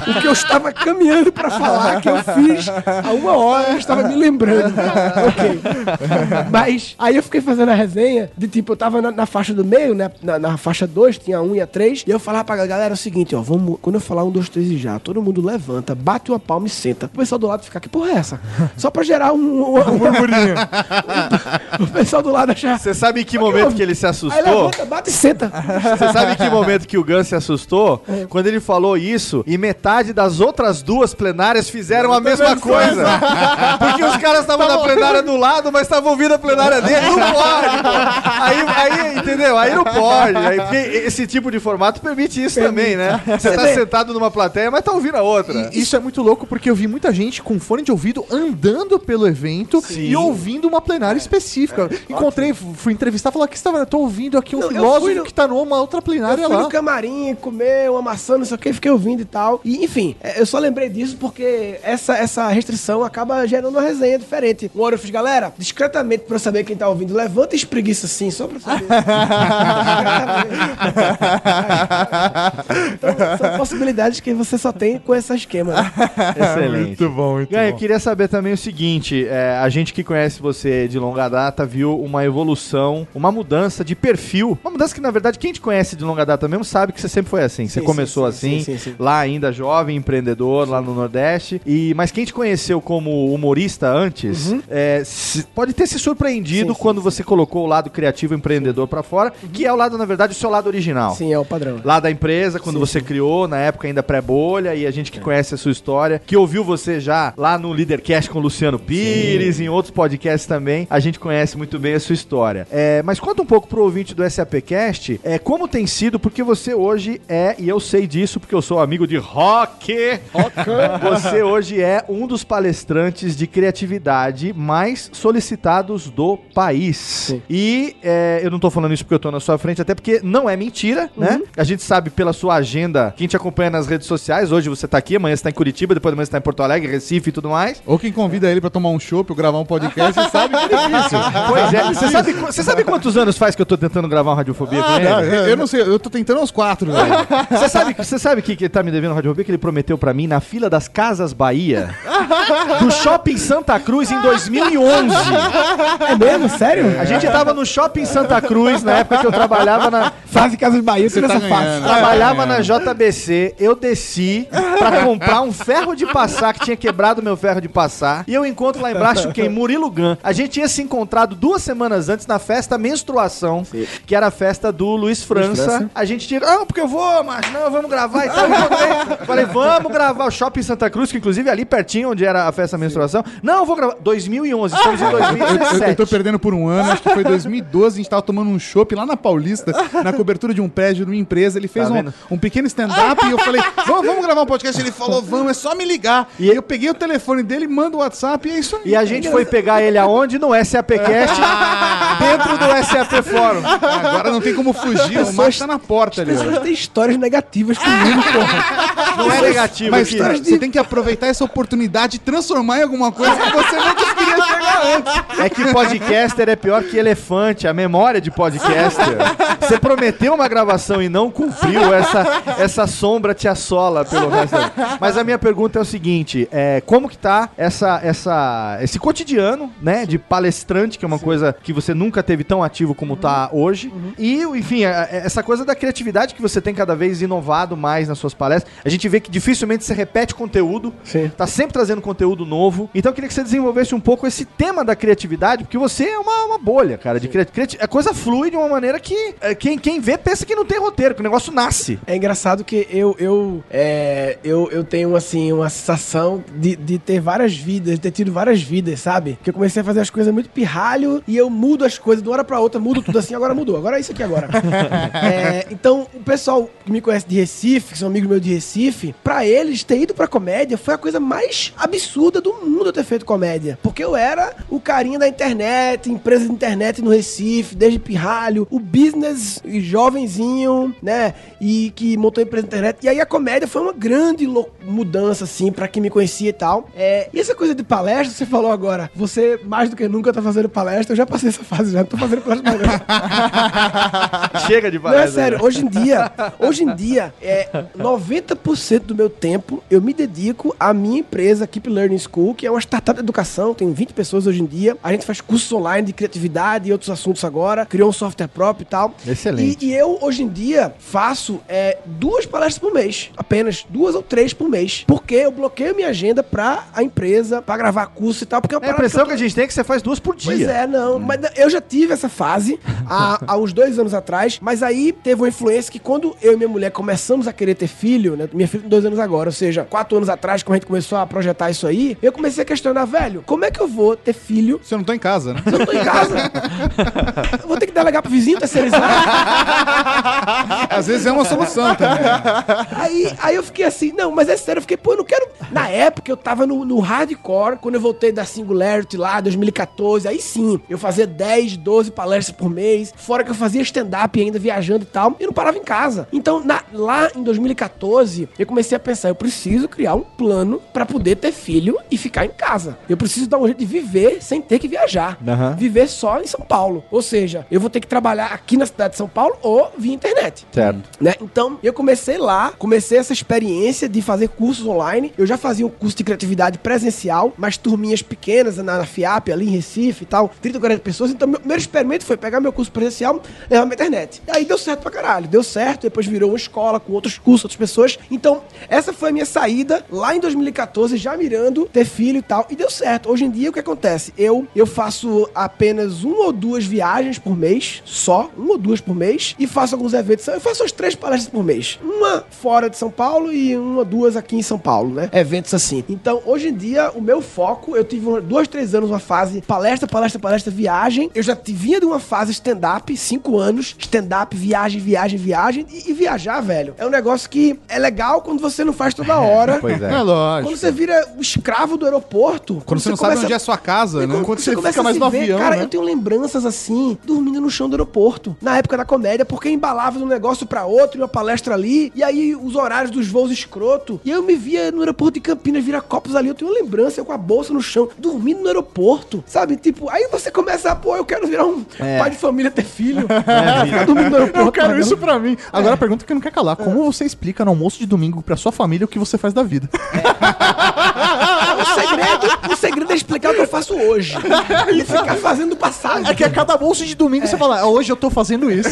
o que eu estava caminhando pra falar que eu fiz há uma hora, eu estava me lembrando. ok. Mas aí eu fiquei fazendo a resenha de tipo, eu tava na, na faixa do meio, né? Na, na faixa 2, tinha um e a 3. E eu falava pra galera o seguinte, ó, vamos. Quando eu falar um, dois, três e já, todo mundo levanta, bate uma palma e senta. O pessoal do lado fica, que porra é essa? Só pra gerar um, um, um o pessoal do lado achar. Você sabe em que momento que ele se Aí assustou? levanta, bate e senta. Você sabe em que momento que o Gun se assustou? Quando ele falou isso e metade das outras duas plenárias fizeram a mesma coisa. Porque os caras estavam na plenária do lado, mas estavam ouvindo a plenária dele. Não pode, pô. Aí, aí, entendeu? Aí não pode. Aí, porque esse tipo de formato permite isso também, né? Você tá sentado numa plateia, mas tá ouvindo a outra. E isso é muito louco porque eu vi muita gente com fone de ouvido andando pelo evento e ouvindo uma plenária específica. Encontrei, fui entrevistar e falar que estava, eu tô ouvindo aqui um Não, eu filósofo no- que tá numa outra plenária Eu fui lá. no camarim comer uma maçã, não sei o que, fiquei ouvindo e tal. E, enfim, é, eu só lembrei disso porque essa, essa restrição acaba gerando uma resenha diferente. Uma hora eu fiz, galera, discretamente pra eu saber quem tá ouvindo, levanta e espreguiça assim, só pra saber. então, são possibilidades que você só tem com esse esquema. Né? Excelente. Muito bom, muito Gun, eu bom. queria saber também o seguinte: é, a gente que conhece você de longa data viu uma evolução, uma mudança de perfil. Uma mudança que, na verdade, quem te conhece de longa data mesmo sabe que você sempre foi assim. Você Sim, começou sim, sim, assim, sim, lá ainda jovem, empreendedor, lá no Nordeste. E, mas quem te conheceu como humorista antes é, se- pode ter se surpreendido Uhum. Quando você colocou o lado criativo empreendedor pra fora, que é o lado, na verdade, o seu lado original. Sim, é o padrão. Lá da empresa, quando você criou, na época ainda pré-bolha, e a gente que conhece a sua história, que ouviu você já lá no Leadercast com o Luciano Pires, em outros podcasts também, a gente conhece muito bem a sua história. É, mas conta um pouco pro ouvinte do SAPcast, é, como tem sido, porque você hoje é, e eu sei disso porque eu sou amigo de rock, você hoje é um dos palestrantes de criatividade mais solicitados do país. E é, eu não tô falando isso porque eu tô na sua frente, até porque não é mentira, né? A gente sabe pela sua agenda, quem te acompanha nas redes sociais, hoje você tá aqui, amanhã você tá em Curitiba, depois amanhã você tá em Porto Alegre, Recife e tudo mais. Ou quem convida ele pra tomar um chopp ou gravar um podcast sabe que é difícil. Pois é, você sabe, você sabe quantos anos faz que eu tô tentando gravar um Radiofobia com Ah, ele? não, eu eu não sei, eu tô tentando aos quatro, velho. Você sabe, você sabe que, que ele tá me devendo Radiofobia que ele prometeu pra mim na fila das Casas Bahia do Shopping Santa Cruz em 2011. É mesmo? Sério? A gente tava no Shopping Santa Cruz na época que eu trabalhava na Fase Casas Bahia, Você você tá nessa fase. trabalhava na JBC. Eu desci pra comprar um ferro de passar que tinha quebrado meu ferro de passar. E eu encontro lá embaixo quem? Murilo Gun. A gente tinha se encontrado duas semanas antes na festa Menstruação, que era a festa do Luiz França. França. A gente tinha, ah, porque eu vou, mas não, vamos gravar e tal. Eu encontrei. Falei, vamos gravar o Shopping Santa Cruz, que inclusive é ali pertinho onde era a festa Menstruação. Não, eu vou gravar. 2011, estamos em Eu, eu- eu 2017. tô perdendo por um ano, acho que foi 2012, a gente tava tomando um chopp lá na Paulista, na cobertura de um prédio de uma empresa. Ele fez Tá um, um pequeno stand-up e eu falei, vamos, vamos gravar um podcast. Ele falou, vamos, é só me ligar. E aí eu peguei o telefone dele, mando o WhatsApp e é isso aí. E a gente foi pegar ele aonde? No SAPcast, dentro do SAP Fórum. Agora não tem como fugir, o macho tá na porta ali. As pessoas têm histórias negativas comigo, porra. Não é negativo Mas aqui. cara, você tem que aproveitar essa oportunidade e transformar em alguma coisa que você não conseguiria chegar antes. É que podcaster é pior que elefante, a memória de podcaster. Você prometeu uma gravação e não cumpriu, essa, essa sombra te assola pelo resto. da vida. Mas a minha pergunta é o seguinte: é, como que tá essa, essa, esse cotidiano, né, de palestrante, que é uma coisa que você nunca teve tão ativo como tá hoje? E, enfim, a- a- essa coisa da criatividade que você tem cada vez inovado mais nas suas palestras. A gente vê que dificilmente você repete conteúdo, Sim. tá sempre trazendo conteúdo novo. Então eu queria que você desenvolvesse um pouco esse tema da criatividade, porque você é uma, uma bolha, cara, de criatividade. A coisa flui de uma maneira que é, quem, quem vê pensa que não tem roteiro, que o negócio nasce. É engraçado que eu eu, é, eu eu tenho assim uma sensação de, de ter várias vidas, de ter tido várias vidas, sabe? Que eu comecei a fazer as coisas muito pirralho e eu mudo as coisas de uma hora pra outra, mudo tudo assim, agora mudou, agora é isso aqui agora. É, então, o pessoal que me conhece de Recife, que são amigos meus de Recife, pra eles ter ido pra comédia foi a coisa mais absurda do mundo eu ter feito comédia. Porque eu era o carinha da internet, empresa de internet no Recife, desde pirralho, o business e jovenzinho, né? E que montou a empresa de internet. E aí a comédia foi uma grande mudança, assim, pra quem me conhecia e tal. É, e essa coisa de palestra, você falou agora, você mais do que nunca tá fazendo palestra. Eu já passei essa fase, já não tô fazendo palestra mais. não. Chega de Não, é palestra. sério, hoje em dia, hoje em dia, é 90% do meu tempo eu me dedico à minha empresa Keep Learning School, que é uma startup de educação, tem 20 pessoas hoje em dia. A gente faz cursos online de criatividade e outros assuntos agora, criou um software próprio e tal. Excelente. E, e eu, hoje em dia, faço é, duas palestras por mês. Apenas duas ou três por mês. Porque eu bloqueio minha agenda pra a empresa, pra gravar curso e tal. Porque é uma É impressão eu que a gente tem é que você faz duas por dia. Pois é, não. Mas eu já tive essa fase há, há uns dois anos atrás, mas aí teve uma influência que quando eu e minha mulher começamos a querer ter filho, né? Minha filha tem dois anos agora, ou seja, quatro anos atrás, quando a gente começou a projetar isso aí, eu comecei a questionar, velho, como é que eu vou ter filho Você não tá em casa, né? se eu não tô em casa? eu vou ter que delegar pro vizinho terceirizar? Às vezes é uma solução também. Aí, aí eu fiquei assim, não, mas é sério, eu fiquei, pô, eu não quero. Na época eu tava no, no hardcore, quando eu voltei da Singularity lá, 2014, aí sim, eu fazia 10, 12 palestras por mês, fora que eu fazia stand-up ainda viajando e tal, e não parava em casa. Então, na- lá em 2014, eu comecei a pensar, eu preciso criar um plano pra poder ter filho e ficar em casa. Eu preciso dar um jeito de viver sem ter que viajar. Aham. Viver só em São Paulo. Ou seja, eu vou ter que trabalhar aqui na cidade de São Paulo ou via internet Certo. né? Então, eu comecei lá, comecei essa experiência de fazer cursos online. Eu já fazia um curso de criatividade presencial, mas turminhas pequenas na, na FIAP, ali em Recife e tal, 30, 40 pessoas. Então, meu primeiro experimento foi pegar meu curso presencial levar pra internet. E aí deu certo pra caralho, deu certo. Depois virou uma escola com outros cursos, outras pessoas. Então, essa foi a minha saída lá em 2014, já mirando ter filho e tal. E deu certo. Hoje em dia, o que acontece? Eu, eu faço apenas uma ou duas viagens por mês, só, uma ou duas por mês, e faço alguns eventos. Eu faço as três palestras por mês. Uma fora de São Paulo e uma, duas aqui em São Paulo, né? Eventos assim. Então, hoje em dia, o meu foco, eu tive uma- dois, três anos uma fase palestra, palestra, palestra, viagem. Eu já vinha de uma fase stand-up, cinco anos, stand-up, viagem, viagem, viagem. E, e viajar, velho, é um negócio que é legal quando você não faz toda hora. Pois é. É lógico. Quando você vira o escravo do aeroporto. Quando você não sabe começa- onde é a sua casa, e né? quando, Quando você, você começa fica a mais se no ver, avião, cara, né? eu tenho lembranças assim, dormindo no chão do aeroporto, na época da comédia, porque embalava de um negócio pra outro, e uma palestra ali, e aí os horários dos voos escroto, e eu me via no aeroporto de Campinas, vira copos ali, eu tenho uma lembrança, eu com a bolsa no chão, dormindo no aeroporto, sabe? Tipo, aí você começa a, pô, eu quero virar um É. pai de família, ter filho, ficar dormindo no aeroporto. Eu quero isso pra mim. Agora a pergunta que não quer calar: como você explica no almoço de domingo pra sua família o que você faz da vida? O segredo, o segredo é explicar o que eu faço hoje. E ficar fazendo do passado. É que a cada almoço de domingo você fala, "Ah, hoje eu tô fazendo isso.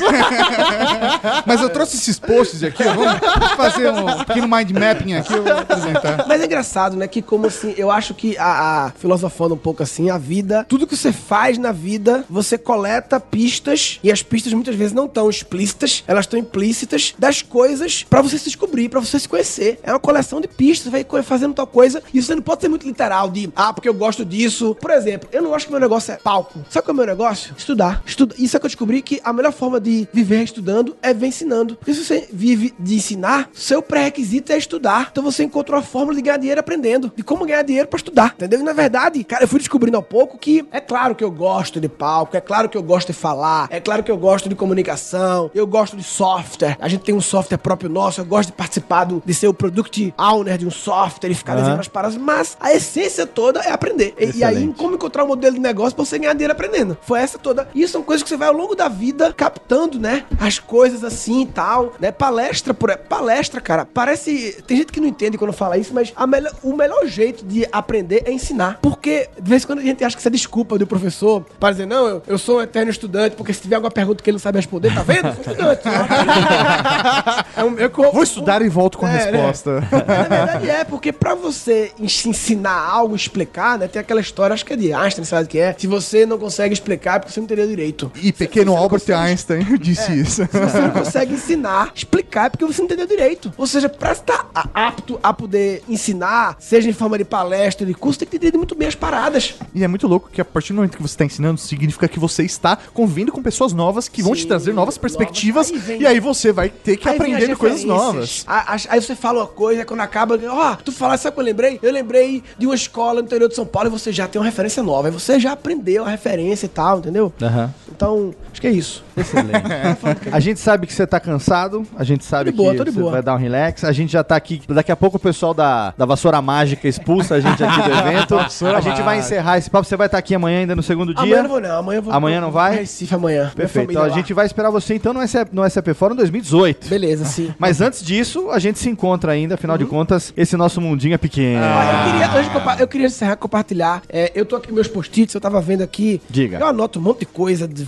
Mas eu trouxe esses posts aqui, ó, vamos fazer um pequeno mind mapping aqui, eu vou apresentar. Mas é engraçado, né? Que como assim, eu acho que a, a- filosofando um pouco assim, a vida, tudo que você faz na vida, você coleta pistas e as pistas muitas vezes não estão explícitas, elas estão implícitas das coisas pra você se descobrir, pra você se conhecer. É uma coleção de pistas, vai fazendo tal coisa e você não pode ser muito literal de, ah, porque eu gosto disso. Por exemplo, eu não acho que meu negócio é palco. Sabe qual é o meu negócio? Estudar. Estuda. Isso é que eu descobri que a melhor forma de viver estudando é viver ensinando. Porque se você vive de ensinar, seu pré-requisito é estudar. Então você encontrou a fórmula de ganhar dinheiro aprendendo. De como ganhar dinheiro pra estudar. Entendeu? E na verdade, cara, eu fui descobrindo ao pouco que é claro que eu gosto de palco, é claro que eu gosto de falar, é claro que eu gosto de comunicação, eu gosto de software. A gente tem um software próprio nosso, eu gosto de participar do, de ser o product owner de um software e ficar Aham. desenhando as paradas, mas a essência toda é aprender. E, e aí, como encontrar um modelo de negócio pra você ganhar dinheiro aprendendo? Foi essa toda. E isso são coisas que você vai ao longo da vida captando, né? As coisas assim e tal, né? Palestra por palestra, cara. Parece. Tem gente que não entende quando fala isso, mas a melhor, o melhor jeito de aprender é ensinar. Porque, de vez em quando, a gente acha que isso é desculpa do professor para dizer, não, eu, eu sou um eterno estudante, porque se tiver alguma pergunta que ele não sabe responder, tá vendo? Eu sou estudante. é um, eu, Vou estudar e volto com a É, né? resposta. Na verdade é, porque pra você ens- ensinar algo, explicar, né? Tem aquela história, acho que é de Einstein, sabe o que é? Se você não consegue explicar, é porque você não entendeu direito. E pequeno Você Albert consegue- Einstein disse isso. Se você não consegue ensinar, explicar, é porque você não entendeu direito. Ou seja, pra estar a- apto a poder ensinar, seja em forma de palestra, de curso, tem que entender muito bem as paradas. E é muito louco que a partir do momento que você está ensinando, significa que você está convivendo com pessoas novas que vão te Sim, trazer novas perspectivas novas. Aí vem- e aí você vai ter que Aí aprender as coisas novas. Aí você fala uma coisa, quando acaba, ó, tu fala, sabe o que eu lembrei? Eu lembrei de uma escola no interior de São Paulo e você já tem uma referência nova. Aí você já aprendeu a referência e tal, entendeu? Aham. Então, acho que é isso. Excelente. a gente sabe que você tá cansado, a gente sabe boa, que você boa. vai dar um relax. A gente já tá aqui. Daqui a pouco o pessoal da, da Vassoura Mágica expulsa a gente aqui do evento. A gente vai encerrar esse papo. Você vai estar aqui amanhã ainda no segundo dia. Amanhã não vou, não. Amanhã vou. Amanhã não vai? Recife amanhã. Perfeito. Então a gente vai esperar você então no SAP, no SAP Fórum 2018. Beleza, sim. Mas antes disso, a gente se encontra ainda, afinal de contas, esse nosso mundinho é pequeno. Ah, eu, queria, eu queria encerrar compartilhar. É, eu tô aqui com meus post-its, eu tava vendo aqui. Diga. Eu anoto um monte de coisa de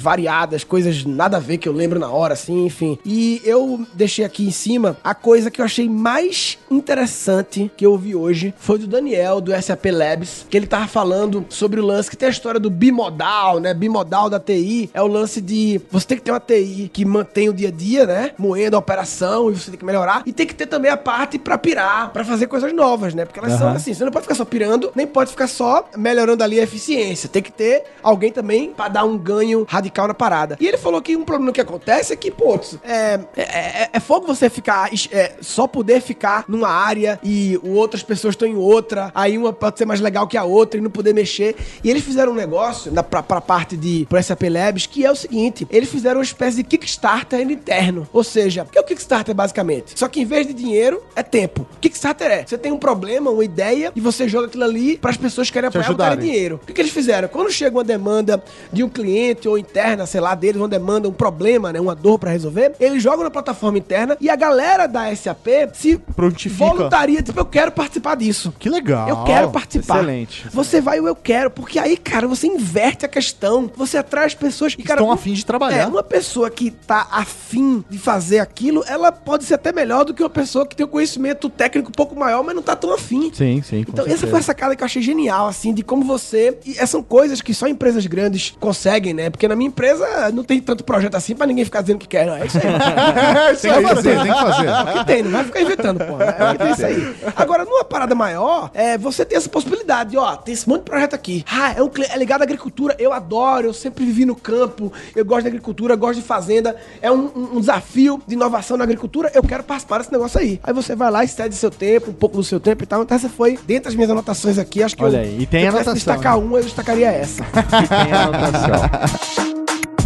variadas, coisas nada a ver que eu lembro na hora, assim, enfim. E eu deixei aqui em cima a coisa que eu achei mais interessante que eu ouvi hoje foi do Daniel, do SAP Labs, que ele tava falando sobre o lance que tem a história do bimodal, né? Bimodal da TI é o lance de você tem que ter uma TI que mantém o dia a dia, né? Moendo a operação e você tem que melhorar. E tem que ter também a parte pra pirar, pra fazer coisas novas, né? Porque elas são Aham. assim, você não pode ficar só pirando, nem pode ficar só melhorando ali a eficiência. Tem que ter alguém também pra dar um ganho radical na parada. E ele falou que um problema que acontece é que, putz, é, é, é, é fogo você ficar, é, só poder ficar numa área e o- outras pessoas estão em outra, aí uma pode ser mais legal que a outra e não poder mexer. E eles fizeram um negócio na, pra, pra parte de pro SAP Labs que é o seguinte: eles fizeram uma espécie de Kickstarter interno. Ou seja, o que é o Kickstarter basicamente? Só que em vez de dinheiro, é tempo. O Kickstarter é: você tem um problema, uma ideia, e você joga aquilo ali para as pessoas que querem apoiar ajudarem. dinheiro. O que, que eles fizeram? Quando chega uma demanda de um cliente ou interna, sei lá, deles, uma demanda, um problema, né, uma dor para resolver, eles jogam na plataforma interna e a galera da SAP se Prontifica. voluntaria, tipo, eu quero participar disso. Que legal. Eu quero participar. excelente. Você vai o eu quero, porque aí, cara, você inverte a questão, você atrai as pessoas que, cara, Estão um- afim de trabalhar. É, uma pessoa que tá afim de fazer aquilo, ela pode ser até melhor do que uma pessoa que tem um conhecimento técnico um pouco maior, mas não tá tão afim. Sim, sim. Então, essa certeza. foi a sacada que eu achei genial, assim, de como você. E essas são coisas que só empresas grandes conseguem, né? Porque na minha empresa não tem tanto projeto assim pra ninguém ficar dizendo que quer, não. É isso aí. É isso Tem que fazer, tem que fazer. É o que tem, não vai ficar inventando, porra. É o que tem isso aí. Agora, numa parada maior, é, você tem essa possibilidade de, ó, tem esse monte de projeto aqui. Ah, é, um, é ligado à agricultura. Eu adoro, eu sempre vivi no campo, eu gosto da agricultura, gosto de fazenda. É um, um- um desafio de inovação na agricultura, eu quero participar desse negócio aí. Aí você vai lá e cede seu tempo, um pouco do seu tempo e tal. Então, essa foi, dentro das minhas anotações aqui, acho que Olha eu, aí, e tem se eu anotação, destacar né? uma, eu destacaria essa. Tem anotação.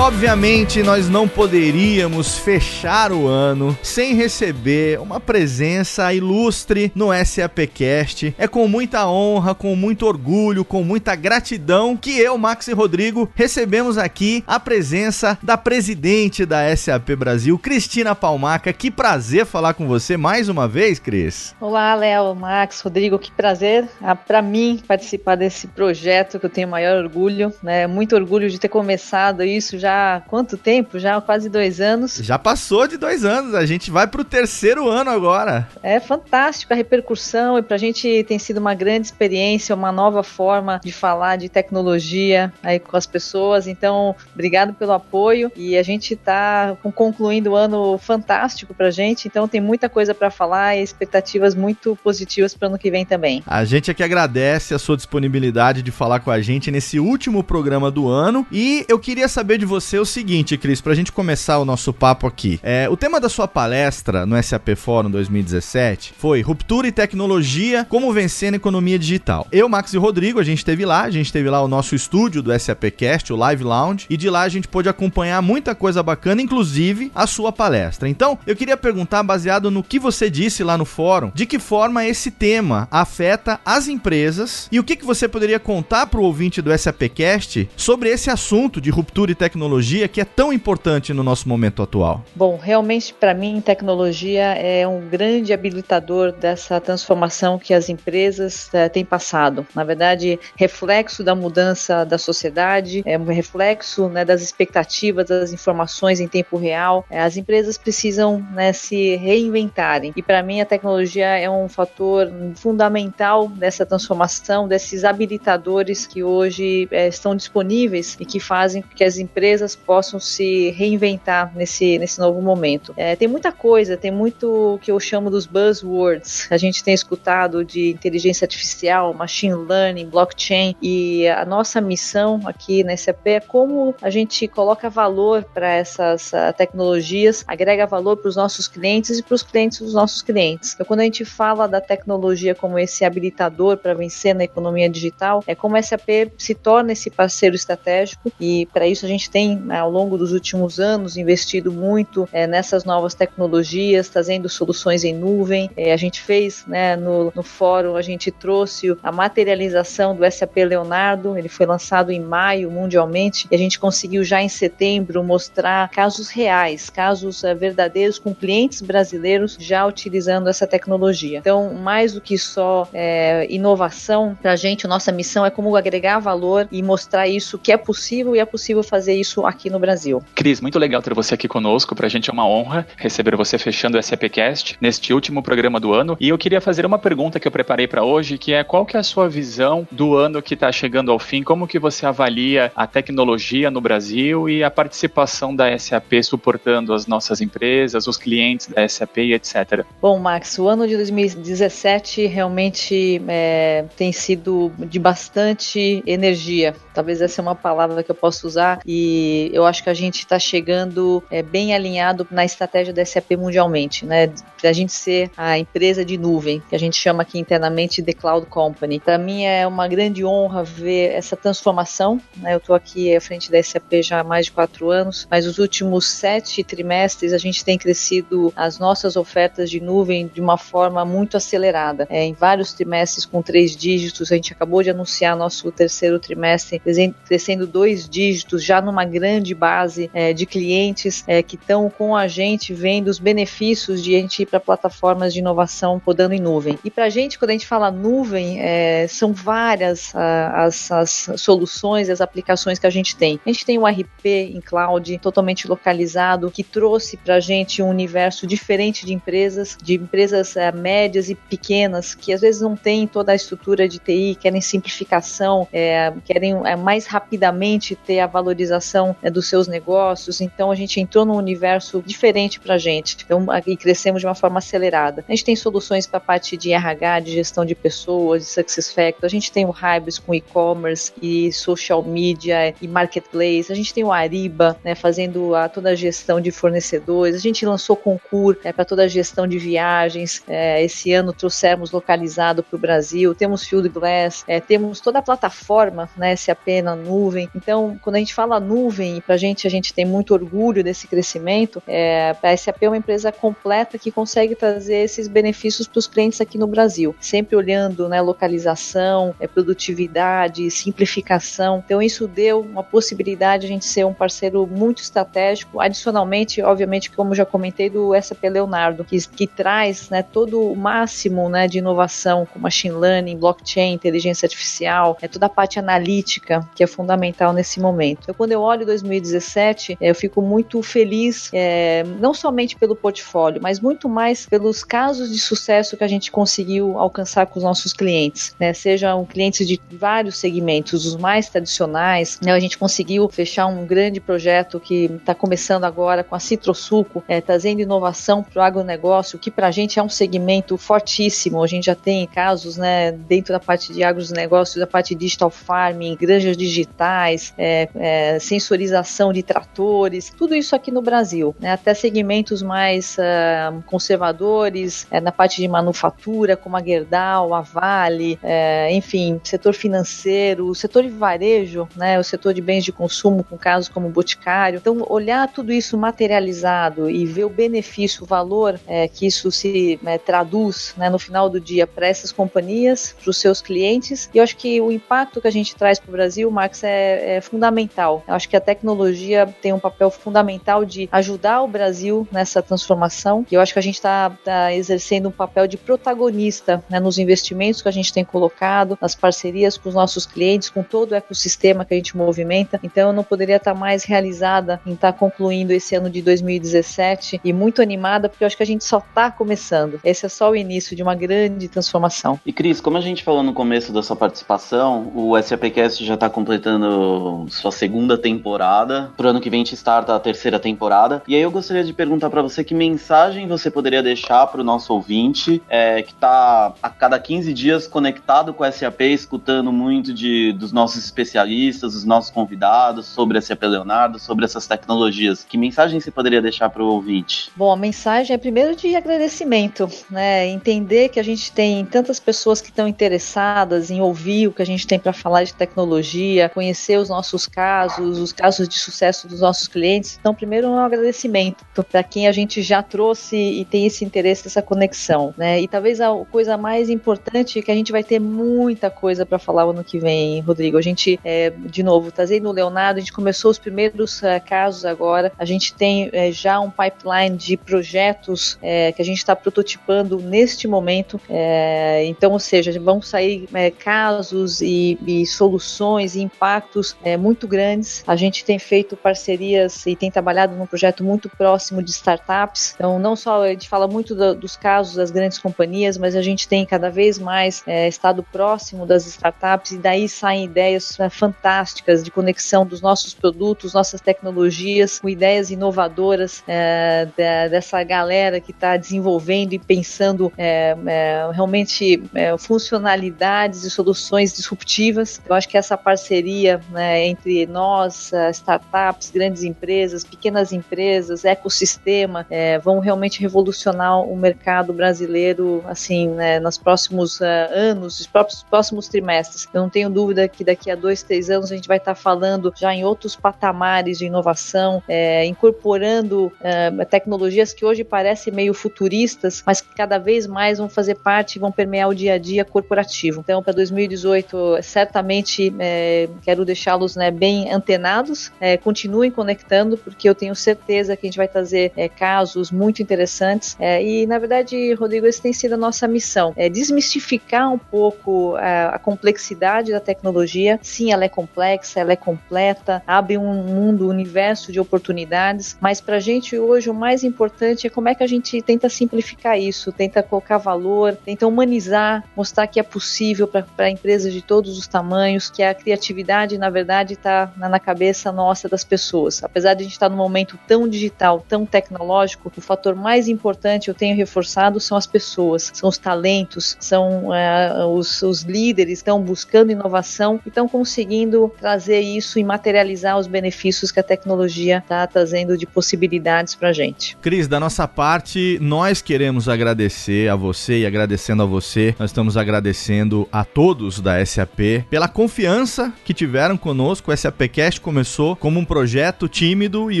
obviamente nós não poderíamos fechar o ano sem receber uma presença ilustre no SAPcast. É com muita honra, com muito orgulho, com muita gratidão que eu, Max e Rodrigo, recebemos aqui a presença da presidente da SAP Brasil, Cristina Palmaca. Que prazer falar com você mais uma vez, Cris. Olá, Léo, Max, Rodrigo, que prazer ah, para mim participar desse projeto que eu tenho maior orgulho, né? Muito orgulho de ter começado isso já há quanto tempo? Já há quase dois anos. Já passou de dois anos, a gente vai pro terceiro ano agora. É fantástico a repercussão e pra gente tem sido uma grande experiência, uma nova forma de falar de tecnologia aí com as pessoas. Então, obrigado pelo apoio e a gente tá com- concluindo o ano fantástico pra gente. Então, tem muita coisa pra falar e expectativas muito positivas para ano que vem também. A gente aqui agradece a sua disponibilidade de falar com a gente nesse último programa do ano. E eu queria saber de você o seguinte, Cris, pra gente começar o nosso papo aqui. É, o tema da sua palestra no SAP Fórum 2017 foi Ruptura e Tecnologia, como vencer na economia digital. Eu, Max e Rodrigo, a gente esteve lá, a gente esteve lá o nosso estúdio do SAPcast, o Live Lounge, e de lá a gente pôde acompanhar muita coisa bacana, inclusive a sua palestra. Então, eu queria perguntar, baseado no que você disse lá no fórum, de que forma esse tema afeta as empresas e o que, que você poderia contar para o ouvinte do SAPcast sobre esse assunto de ruptura e tecnologia que é tão importante no nosso momento atual. Bom, realmente para mim tecnologia é um grande habilitador dessa transformação que as empresas eh, têm passado. Na verdade, reflexo da mudança da sociedade, é um reflexo né, das expectativas, das informações em tempo real. Eh, as empresas precisam né, se reinventarem e para mim a tecnologia é um fator fundamental dessa transformação, desses habilitadores que hoje eh, estão disponíveis e que fazem com que as empresas empresas possam se reinventar nesse, nesse novo momento. É, tem muita coisa, tem muito que eu chamo dos buzzwords. A gente tem escutado de inteligência artificial, machine learning, blockchain, e a nossa missão aqui na SAP é como a gente coloca valor para essas uh, tecnologias, agrega valor para os nossos clientes e para os clientes dos nossos clientes. Então, quando a gente fala da tecnologia como esse habilitador para vencer na economia digital, é como a SAP se torna esse parceiro estratégico e para isso a gente tem, né, ao longo dos últimos anos, investido muito é, nessas novas tecnologias, trazendo soluções em nuvem. É, a gente fez né, no, no fórum, a gente trouxe a materialização do SAP Leonardo, ele foi lançado em maio mundialmente e a gente conseguiu já em setembro mostrar casos reais, casos é, verdadeiros com clientes brasileiros já utilizando essa tecnologia. Então, mais do que só é, inovação, para a gente, nossa missão é como agregar valor e mostrar isso que é possível e é possível fazer isso aqui no Brasil. Cris, muito legal ter você aqui conosco. Para a gente é uma honra receber você fechando o SAPcast neste último programa do ano. E eu queria fazer uma pergunta que eu preparei para hoje, que é qual que é a sua visão do ano que está chegando ao fim? Como que você avalia a tecnologia no Brasil e a participação da SAP suportando as nossas empresas, os clientes da SAP e etc. Bom, Max, o ano de 2017 realmente é, tem sido de bastante energia. Talvez essa é uma palavra que eu possa usar e eu acho que a gente está chegando é, bem alinhado na estratégia da SAP mundialmente, né? Para a gente ser a empresa de nuvem, que a gente chama aqui internamente The Cloud Company. Para mim é uma grande honra ver essa transformação. Né? Eu estou aqui à frente da SAP já há mais de quatro anos, mas os últimos sete trimestres a gente tem crescido as nossas ofertas de nuvem de uma forma muito acelerada. É, em vários trimestres com três dígitos, a gente acabou de anunciar nosso terceiro trimestre crescendo dois dígitos, já numa grande base é, de clientes é, que estão com a gente vendo os benefícios de a gente ir para plataformas de inovação rodando em nuvem. E para a gente, quando a gente fala nuvem, é, são várias a, as, as soluções, as aplicações que a gente tem. A gente tem o RP em cloud totalmente localizado, que trouxe para a gente um universo diferente de empresas, de empresas é, médias e pequenas, que às vezes não têm toda a estrutura de TI, querem simplificação, é, querem é, mais rapidamente ter a valorização né, dos seus negócios. Então a gente entrou num universo diferente para a gente. Então aqui crescemos de uma forma acelerada. A gente tem soluções para a parte de RH, de gestão de pessoas, de success factor. A gente tem o Hybris com e-commerce e social media e marketplace. A gente tem o Ariba, né, fazendo a, toda a gestão de fornecedores. A gente lançou Concur né, para toda a gestão de viagens. É, esse ano trouxemos localizado para o Brasil. Temos Field Glass, é, temos toda a plataforma, né, SAP na nuvem. Então, quando a gente fala nuvem, e para a gente, a gente tem muito orgulho desse crescimento, é, a SAP é uma empresa completa que consegue trazer esses benefícios para os clientes aqui no Brasil, sempre olhando né, localização, é, produtividade, simplificação. Então, isso deu uma possibilidade de a gente ser um parceiro muito estratégico. Adicionalmente, obviamente, como já comentei, do SAP Leonardo, que, que traz né, todo o máximo né, de inovação com machine learning, blockchain, inteligência artificial, é toda a parte analítica que é fundamental nesse momento. Então, quando eu olho 2017, é, eu fico muito feliz, é, não somente pelo portfólio, mas muito mais pelos casos de sucesso que a gente conseguiu alcançar com os nossos clientes, né? Sejam clientes de vários segmentos, os mais tradicionais, né? A gente conseguiu fechar um grande projeto que está começando agora com a Citrosuco, é, trazendo inovação para o agronegócio, que para a gente é um segmento fortíssimo. A gente já tem casos, né, dentro da parte de agronegócios, da parte digital farming, granjas digitais, é, é, sensorização de tratores, tudo isso aqui no Brasil, né? Até segmentos mais uh, conservadores, é, na parte de manufatura, como a Gerdau, a Vale, é, enfim, setor financeiro, o setor de varejo, né, o setor de bens de consumo, com casos como o Boticário. Então, olhar tudo isso materializado e ver o benefício, o valor é, que isso se né, traduz né, no final do dia para essas companhias, para os seus clientes. E eu acho que o impacto que a gente traz para o Brasil, Max, é, é fundamental. Eu acho que a tecnologia tem um papel fundamental de ajudar o Brasil nessa transformação. E eu acho que a gente está tá exercendo um papel de protagonista né, nos investimentos que a gente tem colocado, nas parcerias com os nossos clientes, com todo o ecossistema que a gente movimenta. Então eu não poderia estar mais realizada em estar concluindo esse ano de 2017 e muito animada, porque eu acho que a gente só está começando. Esse é só o início de uma grande transformação. E Cris, como a gente falou no começo da sua participação, o SAPcast já está completando sua segunda temporada temporada. Pro ano que vem a gente starta a terceira temporada. E aí eu gostaria de perguntar para você que mensagem você poderia deixar pro nosso ouvinte é, que tá a cada 15 dias conectado com a SAP, escutando muito de, dos nossos especialistas, dos nossos convidados sobre a SAP Leonardo, sobre essas tecnologias. Que mensagem você poderia deixar pro ouvinte? Bom, a mensagem é primeiro de agradecimento, né? Entender que a gente tem tantas pessoas que estão interessadas em ouvir o que a gente tem para falar de tecnologia, conhecer os nossos casos, os casos de sucesso dos nossos clientes. Então, primeiro um agradecimento para quem a gente já trouxe e tem esse interesse, essa conexão, né? E talvez a coisa mais importante é que a gente vai ter muita coisa para falar o ano que vem, Rodrigo. A gente, é, de novo, trazendo o Leonardo, a gente começou os primeiros uh, casos agora. A gente tem é, já um pipeline de projetos é, que a gente está prototipando neste momento. É, então, ou seja, vão sair é, casos e, e, soluções e impactos é, muito grandes. A gente tem feito parcerias e tem trabalhado num projeto muito próximo de startups. Então, não só a gente fala muito do, dos casos das grandes companhias, mas a gente tem cada vez mais é, estado próximo das startups e daí saem ideias é, fantásticas de conexão dos nossos produtos, nossas tecnologias, com ideias inovadoras é, da, dessa galera que está desenvolvendo e pensando é, é, realmente é, funcionalidades e soluções disruptivas. Eu acho que essa parceria né, entre nós, startups, grandes empresas, pequenas empresas, ecossistema, vão realmente revolucionar o mercado brasileiro assim né, nos próximos uh, anos, nos próximos, trimestres. Eu não tenho dúvida que daqui a dois, três anos a gente vai estar falando já em outros patamares de inovação, é, incorporando é, tecnologias que hoje parecem meio futuristas, mas que cada vez mais vão fazer parte e vão permear o dia a dia corporativo. Então, para 2018, certamente é, quero deixá-los né, bem antenados, é, continuem conectando, porque eu tenho certeza que a gente vai trazer é, casos muito interessantes. É, e, na verdade, Rodrigo, esse tem sido a nossa missão: é desmistificar um pouco a, a complexidade da tecnologia. Sim, ela é complexa, ela é completa, abre um mundo, um universo de oportunidades, mas para a gente hoje o mais importante é como é que a gente tenta simplificar isso, tenta colocar valor, tenta humanizar, mostrar que é possível para empresas de todos os tamanhos, que a criatividade, na verdade, está na cabeça nossa das pessoas. Apesar de a gente estar num momento tão digital, tão tecnológico, o fator mais importante, eu tenho reforçado, são as pessoas, são os talentos, são uh, os, os líderes que estão buscando inovação e estão conseguindo trazer isso e materializar os benefícios que a tecnologia está trazendo de possibilidades para a gente. Cris, da nossa parte, nós queremos agradecer a você e agradecendo a você, nós estamos agradecendo a todos da SAP pela confiança que tiveram conosco. O SAPcast começou como um projeto tímido e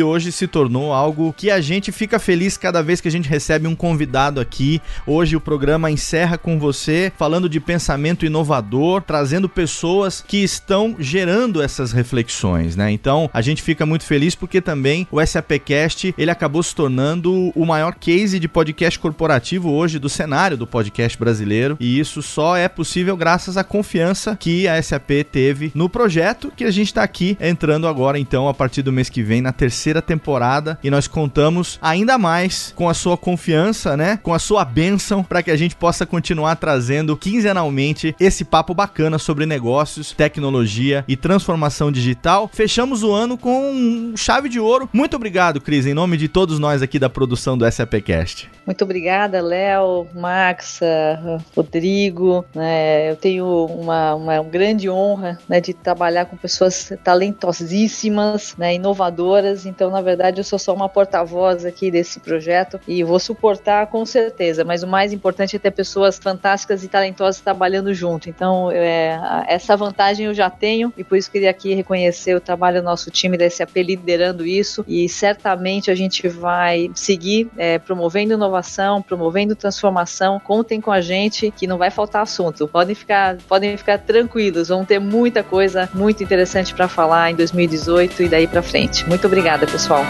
hoje se tornou algo que a gente fica feliz cada vez que a gente recebe um convidado aqui. Hoje o programa encerra com você falando de pensamento inovador, trazendo pessoas que estão gerando essas reflexões, né? Então, a gente fica muito feliz porque também o SAPcast, ele acabou se tornando o maior case de podcast corporativo hoje do cenário do podcast brasileiro, e isso só é possível graças à confiança que a SAP teve no projeto que a gente está aqui entrando agora então a partir do mês que vem na terceira temporada e nós contamos ainda mais com a sua confiança, né? Com a sua bênção para que a gente possa continuar trazendo quinzenalmente esse papo bacana sobre negócios, tecnologia e transformação digital. Fechamos o ano com chave de ouro. Muito obrigado, Cris, em nome de todos nós aqui da produção do SAPcast. Muito obrigada, Léo, Max, Rodrigo. Né, eu tenho uma, uma grande honra né, de trabalhar com pessoas talentosíssimas, né, inovadoras. Então, na verdade, eu sou só uma porta-voz aqui desse projeto e vou suportar com certeza. Mas o mais importante é ter pessoas fantásticas e talentosas trabalhando junto. Então, é, essa vantagem eu já tenho e por isso queria aqui reconhecer o trabalho do nosso time da SAP liderando isso e certamente a gente vai seguir é, promovendo inovação, promovendo transformação. Contem com a gente que não vai faltar assunto. Podem ficar, podem ficar tranquilos, vão ter muita coisa muito interessante para falar em 2018 e daí para frente. Muito obrigada, pessoal.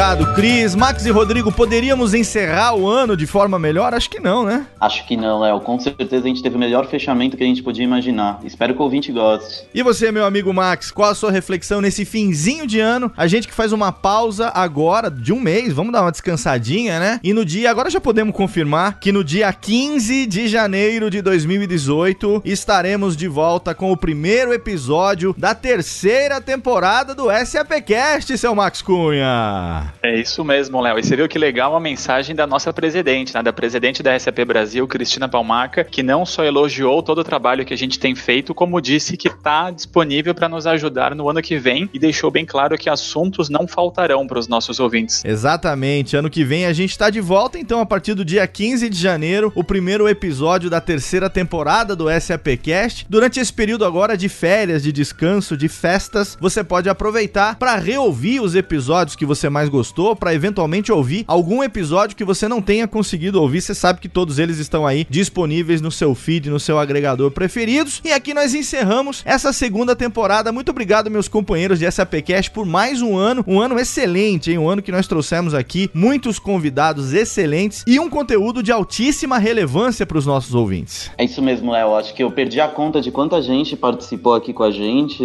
Obrigado, Cris. Max e Rodrigo, poderíamos encerrar o ano de forma melhor? Acho que não, né? Acho que não, Léo. Com certeza a gente teve o melhor fechamento que a gente podia imaginar. Espero que o ouvinte goste. E você, meu amigo Max, qual a sua reflexão nesse finzinho de ano? A gente que faz uma pausa agora de um mês, vamos dar uma descansadinha, né? E no dia, agora já podemos confirmar que no dia 15 de janeiro de 2018 estaremos de volta com o primeiro episódio da terceira temporada do SAPcast, seu Max Cunha. É isso mesmo, Léo. E você viu que legal a mensagem da nossa presidente, né? Da presidente da SAP Brasil, Cristina Palmaca, que não só elogiou todo o trabalho que a gente tem feito, como disse que está disponível para nos ajudar no ano que vem e deixou bem claro que assuntos não faltarão para os nossos ouvintes. Exatamente. Ano que vem a gente está de volta, então, a partir do dia 15 de janeiro, o primeiro episódio da terceira temporada do SAPcast. Durante esse período agora de férias, de descanso, de festas, você pode aproveitar para reouvir os episódios que você mais gostou, para eventualmente ouvir algum episódio que você não tenha conseguido ouvir. Você sabe que todos eles estão aí disponíveis no seu feed, no seu agregador preferidos. E aqui nós encerramos essa segunda temporada. Muito obrigado, meus companheiros de SAPcast, por mais um ano, um ano excelente, hein? Um ano que nós trouxemos aqui muitos convidados excelentes e um conteúdo de altíssima relevância para os nossos ouvintes. É isso mesmo, Léo. Acho que eu perdi a conta de quanta gente participou aqui com a gente.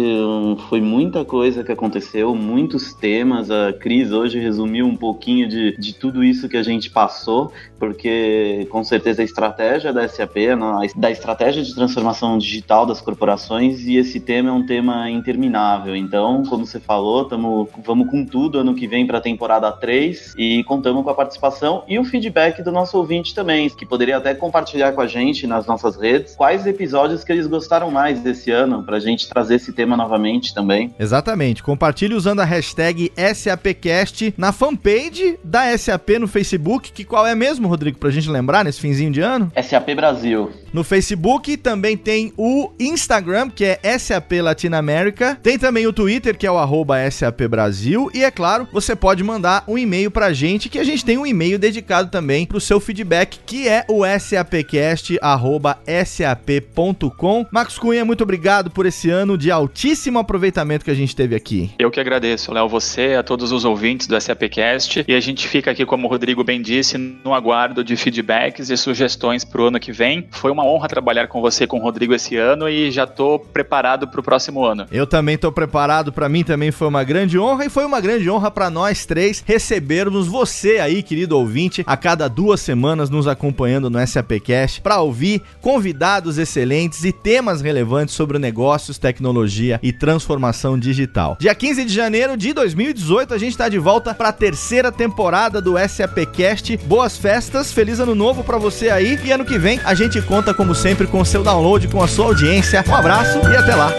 Foi muita coisa que aconteceu, muitos temas. A Cris hoje resumiu um pouquinho de, de tudo isso que a gente passou, porque com certeza a estratégia da SAP, na- da estratégia de transformação digital das corporações, e esse tema é um tema interminável. Então, como você falou, tamo, vamos com tudo ano que vem para a temporada 3 e contamos com a participação e o feedback do nosso ouvinte também, que poderia até compartilhar com a gente nas nossas redes quais episódios que eles gostaram mais desse ano, para a gente trazer esse tema novamente também. Exatamente. Compartilhe usando a hashtag SAPcast na fanpage da SAP no Facebook, que qual é mesmo, Rodrigo, pra gente lembrar nesse finzinho de ano? SAP Brasil. No Facebook também tem o Instagram, que é SAP Latinoamérica. Tem também o Twitter, que é o arroba SAP Brasil. E é claro, você pode mandar um e-mail pra gente, que a gente tem um e-mail dedicado também pro seu feedback, que é o sapcast arroba sap.com. Max Cunha, muito obrigado por esse ano de altíssimo aproveitamento que a gente teve aqui. Eu que agradeço, Léo, você, a todos os ouvintes do SAPcast. E a gente fica aqui, como o Rodrigo bem disse, no aguardo de feedbacks e sugestões para o ano que vem. Foi uma honra trabalhar com você, com o Rodrigo, esse ano e já estou preparado para o próximo ano. Eu também tô preparado, pra mim também foi uma grande honra e foi uma grande honra pra nós três recebermos você aí, querido ouvinte, a cada duas semanas nos acompanhando no SAPcast pra ouvir convidados excelentes e temas relevantes sobre negócios, tecnologia e transformação digital. Dia 15 de janeiro de 2018 a gente tá de volta pra terceira temporada do SAPcast. Boas festas, feliz ano novo pra você aí e ano que vem a gente conta como sempre com o seu download, com a sua audiência. Um abraço e até lá.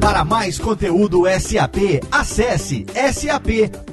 Para mais conteúdo SAP, acesse sap.com.br.